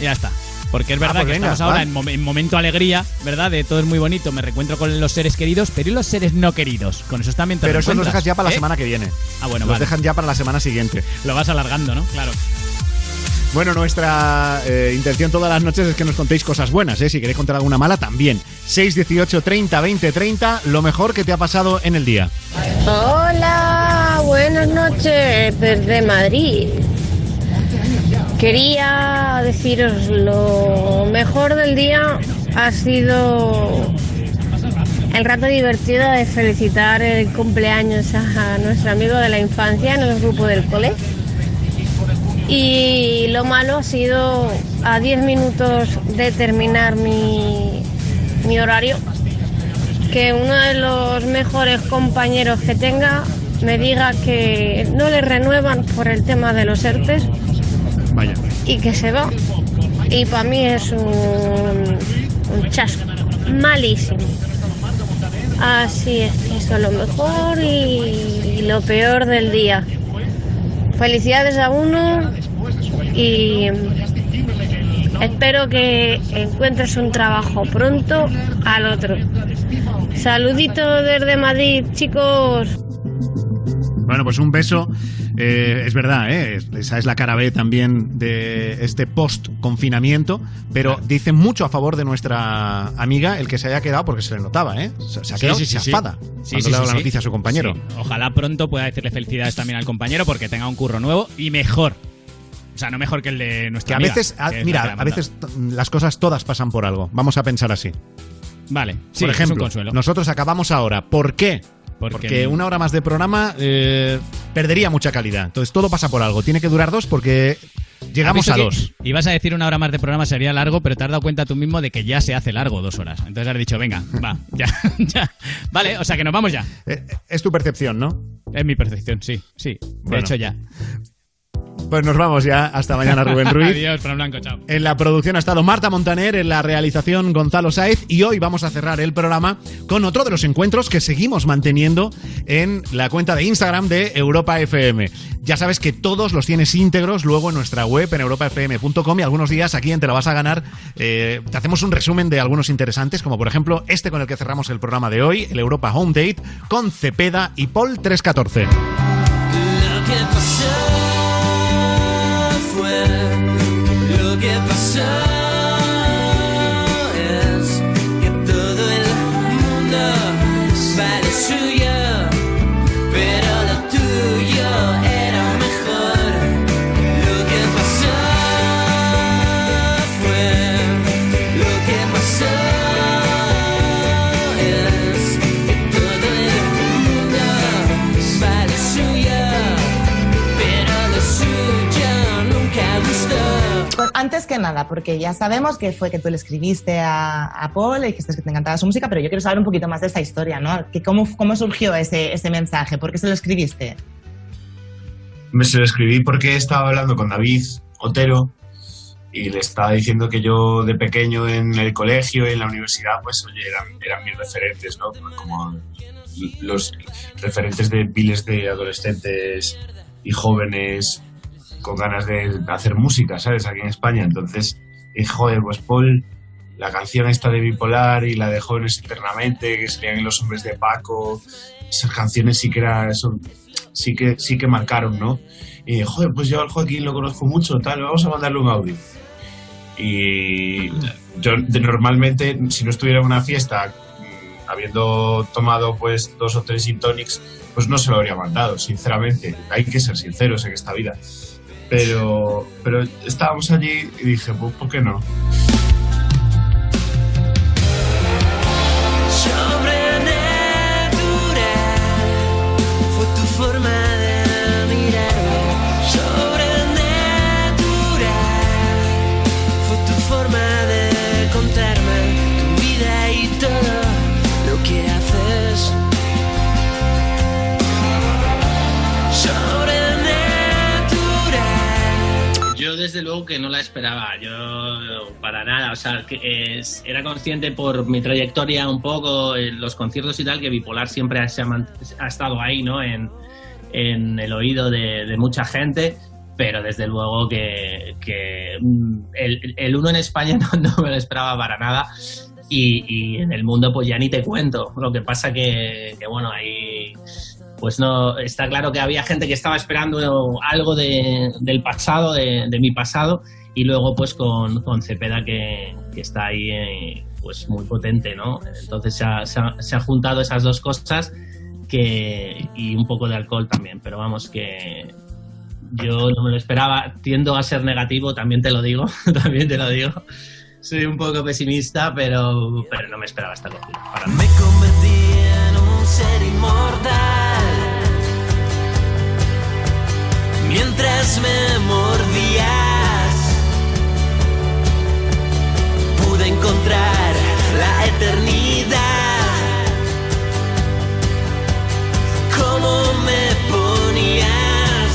Y ya está. Porque es Ah, verdad pues que venga, estamos ahora en, mom- en momento alegría, ¿verdad? De todo es muy bonito, me reencuentro con los seres queridos, pero ¿y los seres no queridos? Con esos también te Pero eso los dejas ya para la ¿eh? semana que viene. Ah, bueno, Los vale. dejan ya para la semana siguiente. Lo vas alargando, ¿no? Claro. Bueno, nuestra eh, intención todas las noches es que nos contéis cosas buenas, ¿eh? Si queréis contar alguna mala, también. 618 30 20 30, lo mejor que te ha pasado en el día. Hola, buenas noches desde Madrid. Quería deciros lo mejor del día ha sido el rato divertido de felicitar el cumpleaños a nuestro amigo de la infancia en el grupo del cole. Y lo malo ha sido a 10 minutos de terminar mi, mi horario que uno de los mejores compañeros que tenga me diga que no le renuevan por el tema de los ERTES Vaya. y que se va. Y para mí es un, un chasco malísimo. Así es, eso es lo mejor y, y lo peor del día. Felicidades a uno y espero que encuentres un trabajo pronto al otro. Saludito desde Madrid, chicos. Bueno, pues un beso. Eh, es verdad, ¿eh? esa es la cara B también de este post-confinamiento, pero dice mucho a favor de nuestra amiga el que se haya quedado porque se le notaba, ¿eh? Se, se ha quedado Sí, cuando sí, le ha dado sí, la sí. noticia a su compañero. Sí. Ojalá pronto pueda decirle felicidades también al compañero porque tenga un curro nuevo y mejor. O sea, no mejor que el de Que nuestra a amiga, veces, a- que es la mira, que la a veces las cosas todas pasan por algo. Vamos a pensar así. Vale, sí, por es un ejemplo, consuelo. nosotros acabamos ahora. ¿Por qué? Porque- Porque una hora más de programa eh, perdería mucha calidad. Entonces todo pasa por algo. Tiene que durar dos porque llegamos ¿Has a dos. que Ibas a decir una hora más de programa sería largo, pero te has dado cuenta tú mismo de que ya se hace largo dos horas. Entonces has dicho, venga, va, ya, ya. Vale, o sea que nos vamos ya. Eh, Es tu percepción, ¿no? Es mi percepción, sí, sí. De Bueno. hecho ya. Pues nos vamos ya. Hasta mañana, Rubén Ruiz. Adiós, Fran Blanco, chao. En la producción ha estado Marta Montaner, en la realización Gonzalo Sáez y hoy vamos a cerrar el programa con otro de los encuentros que seguimos manteniendo en la cuenta de Instagram de Europa FM. Ya sabes que todos los tienes íntegros luego en nuestra web en europafm.com y algunos días aquí en Te la vas a ganar eh, te hacemos un resumen de algunos interesantes como por ejemplo este con el que cerramos el programa de hoy, el Europa Home Date con Cepeda y Paul 314. Lo que pasó antes que nada, porque ya sabemos que fue que tú le escribiste a, Paul y que te encantaba su música, pero yo quiero saber un poquito más de esa historia, ¿no? Cómo, ¿Cómo surgió ese, ese mensaje? ¿Por qué se lo escribiste? Me se lo escribí porque estaba hablando con David Otero y le estaba diciendo que yo de pequeño en el colegio y en la universidad, pues oye, eran mis referentes, ¿no? Como los referentes de miles de adolescentes y jóvenes con ganas de hacer música, ¿sabes? Aquí en España. Entonces dije, joder, pues Paul, la canción esta de Bipolar y la de Jóvenes Eternamente, que salían en Los Hombres de Paco, esas canciones sí que era eso, sí que, sí que marcaron, ¿no? Y joder, pues yo al Joaquín lo conozco mucho, tal, vamos a mandarle un audio. Y yo normalmente, si no estuviera en una fiesta, mm, habiendo tomado pues dos o tres gin tonics, pues no se lo habría mandado, sinceramente. Hay que ser sinceros en esta vida. Pero, pero estábamos allí y dije, pues, ¿por qué no? Sobrenatural fue tu forma de mirarme. Sobrenatural fue tu forma de contarme tu vida y todo lo que haces. Desde luego que no la esperaba, yo para nada, o sea, que era consciente por mi trayectoria un poco en los conciertos y tal que Bipolar siempre ha, estado ahí, ¿no? En, el oído de, mucha gente, pero desde luego que, mm, el, el uno en España no, me lo esperaba para nada y, en el mundo pues ya ni te cuento, lo que pasa que, que bueno, ahí pues no, está claro que había gente que estaba esperando algo de- del pasado, de, mi pasado, y luego pues con, con Cepeda que, está ahí eh, pues muy potente, ¿no? Entonces se ha, se ha- juntado esas dos cosas y un poco de alcohol también, pero vamos que yo no me lo esperaba, tiendo a ser negativo, también te lo digo, también te lo digo. Soy un poco pesimista, pero, pero no me esperaba esta nada. Me convertí en un ser inmortal. mientras me mordías. Pude encontrar la eternidad. ¿Cómo me ponías?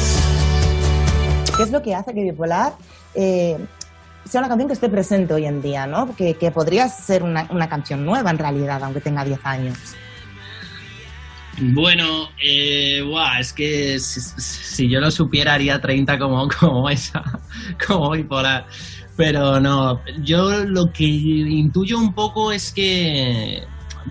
¿Qué es lo que hace que Bipolar eh, sea una canción que esté presente hoy en día, ¿no? Que, podría ser una canción nueva en realidad, aunque tenga 10 años. Bueno, eh, es que si, yo lo supiera haría 30 como, como esa, como bipolar. Pero no, yo lo que intuyo un poco es que,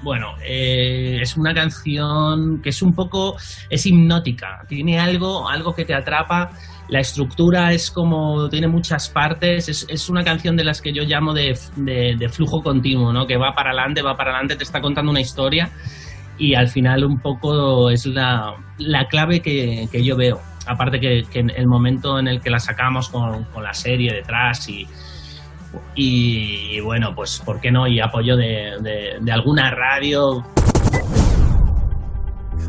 bueno, eh, es una canción que es un poco, es hipnótica, tiene algo, algo que te atrapa. La estructura es como, tiene muchas partes, es, es una canción de las que yo llamo de, de- de flujo continuo, ¿no? Que va para adelante, va para adelante, te está contando una historia y al final un poco es la, la clave que, que yo veo. Aparte que, el momento en el que la sacamos con, con la serie detrás y, y, bueno, pues ¿por qué no? Y apoyo de, de- de alguna radio.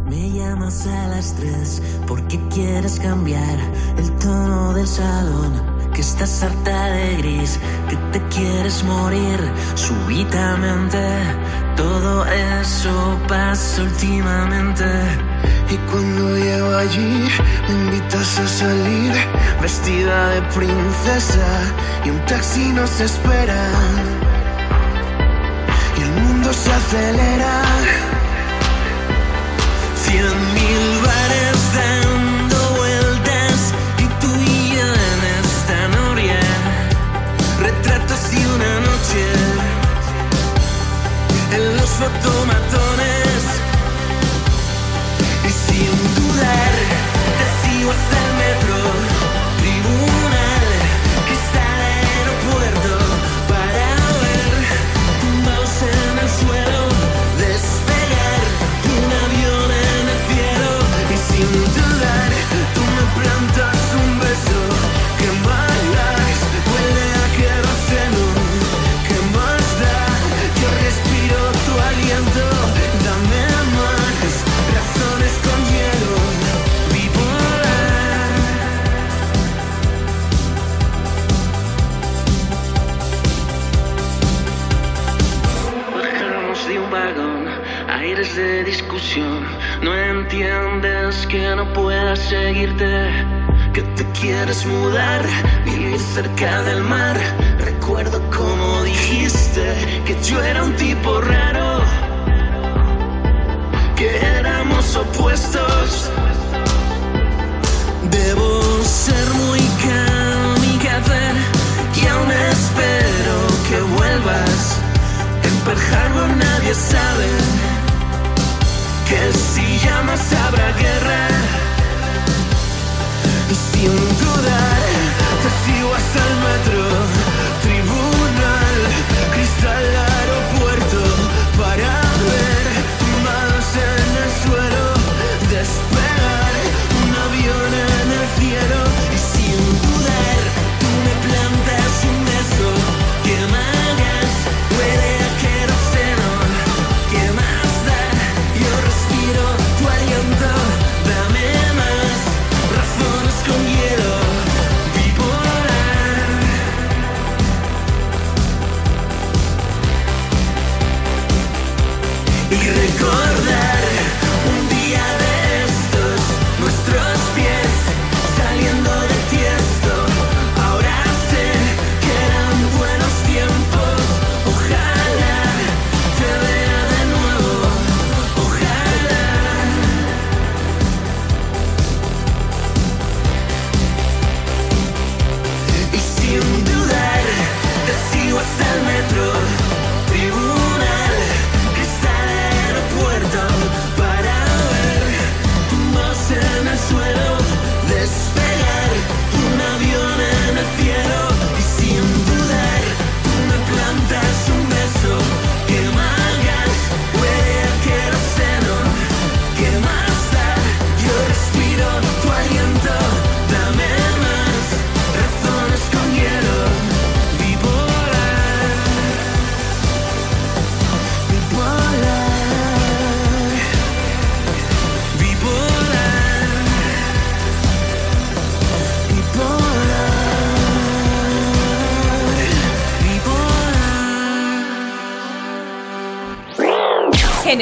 Me llamas a las tres porque quieres cambiar el tono del salón. Que estás harta de gris, que te quieres morir súbitamente. Todo eso pasa últimamente. Y cuando llego allí, me invitas a salir vestida de princesa y un taxi nos espera. Y el mundo se acelera. Cien mil y una noche en los fotomatones. Y sin dudar te sigo hasta el metro, No entiendes que no puedas seguirte, que te quieres mudar, vivir cerca del mar. Recuerdo como dijiste que yo era un tipo raro, que éramos opuestos. Debo ser muy kamikaze y aún espero que vuelvas. En Pearl nadie sabe que si llamas habrá guerra. Y sin dudar te sigo hasta el metro, tribunal, cristal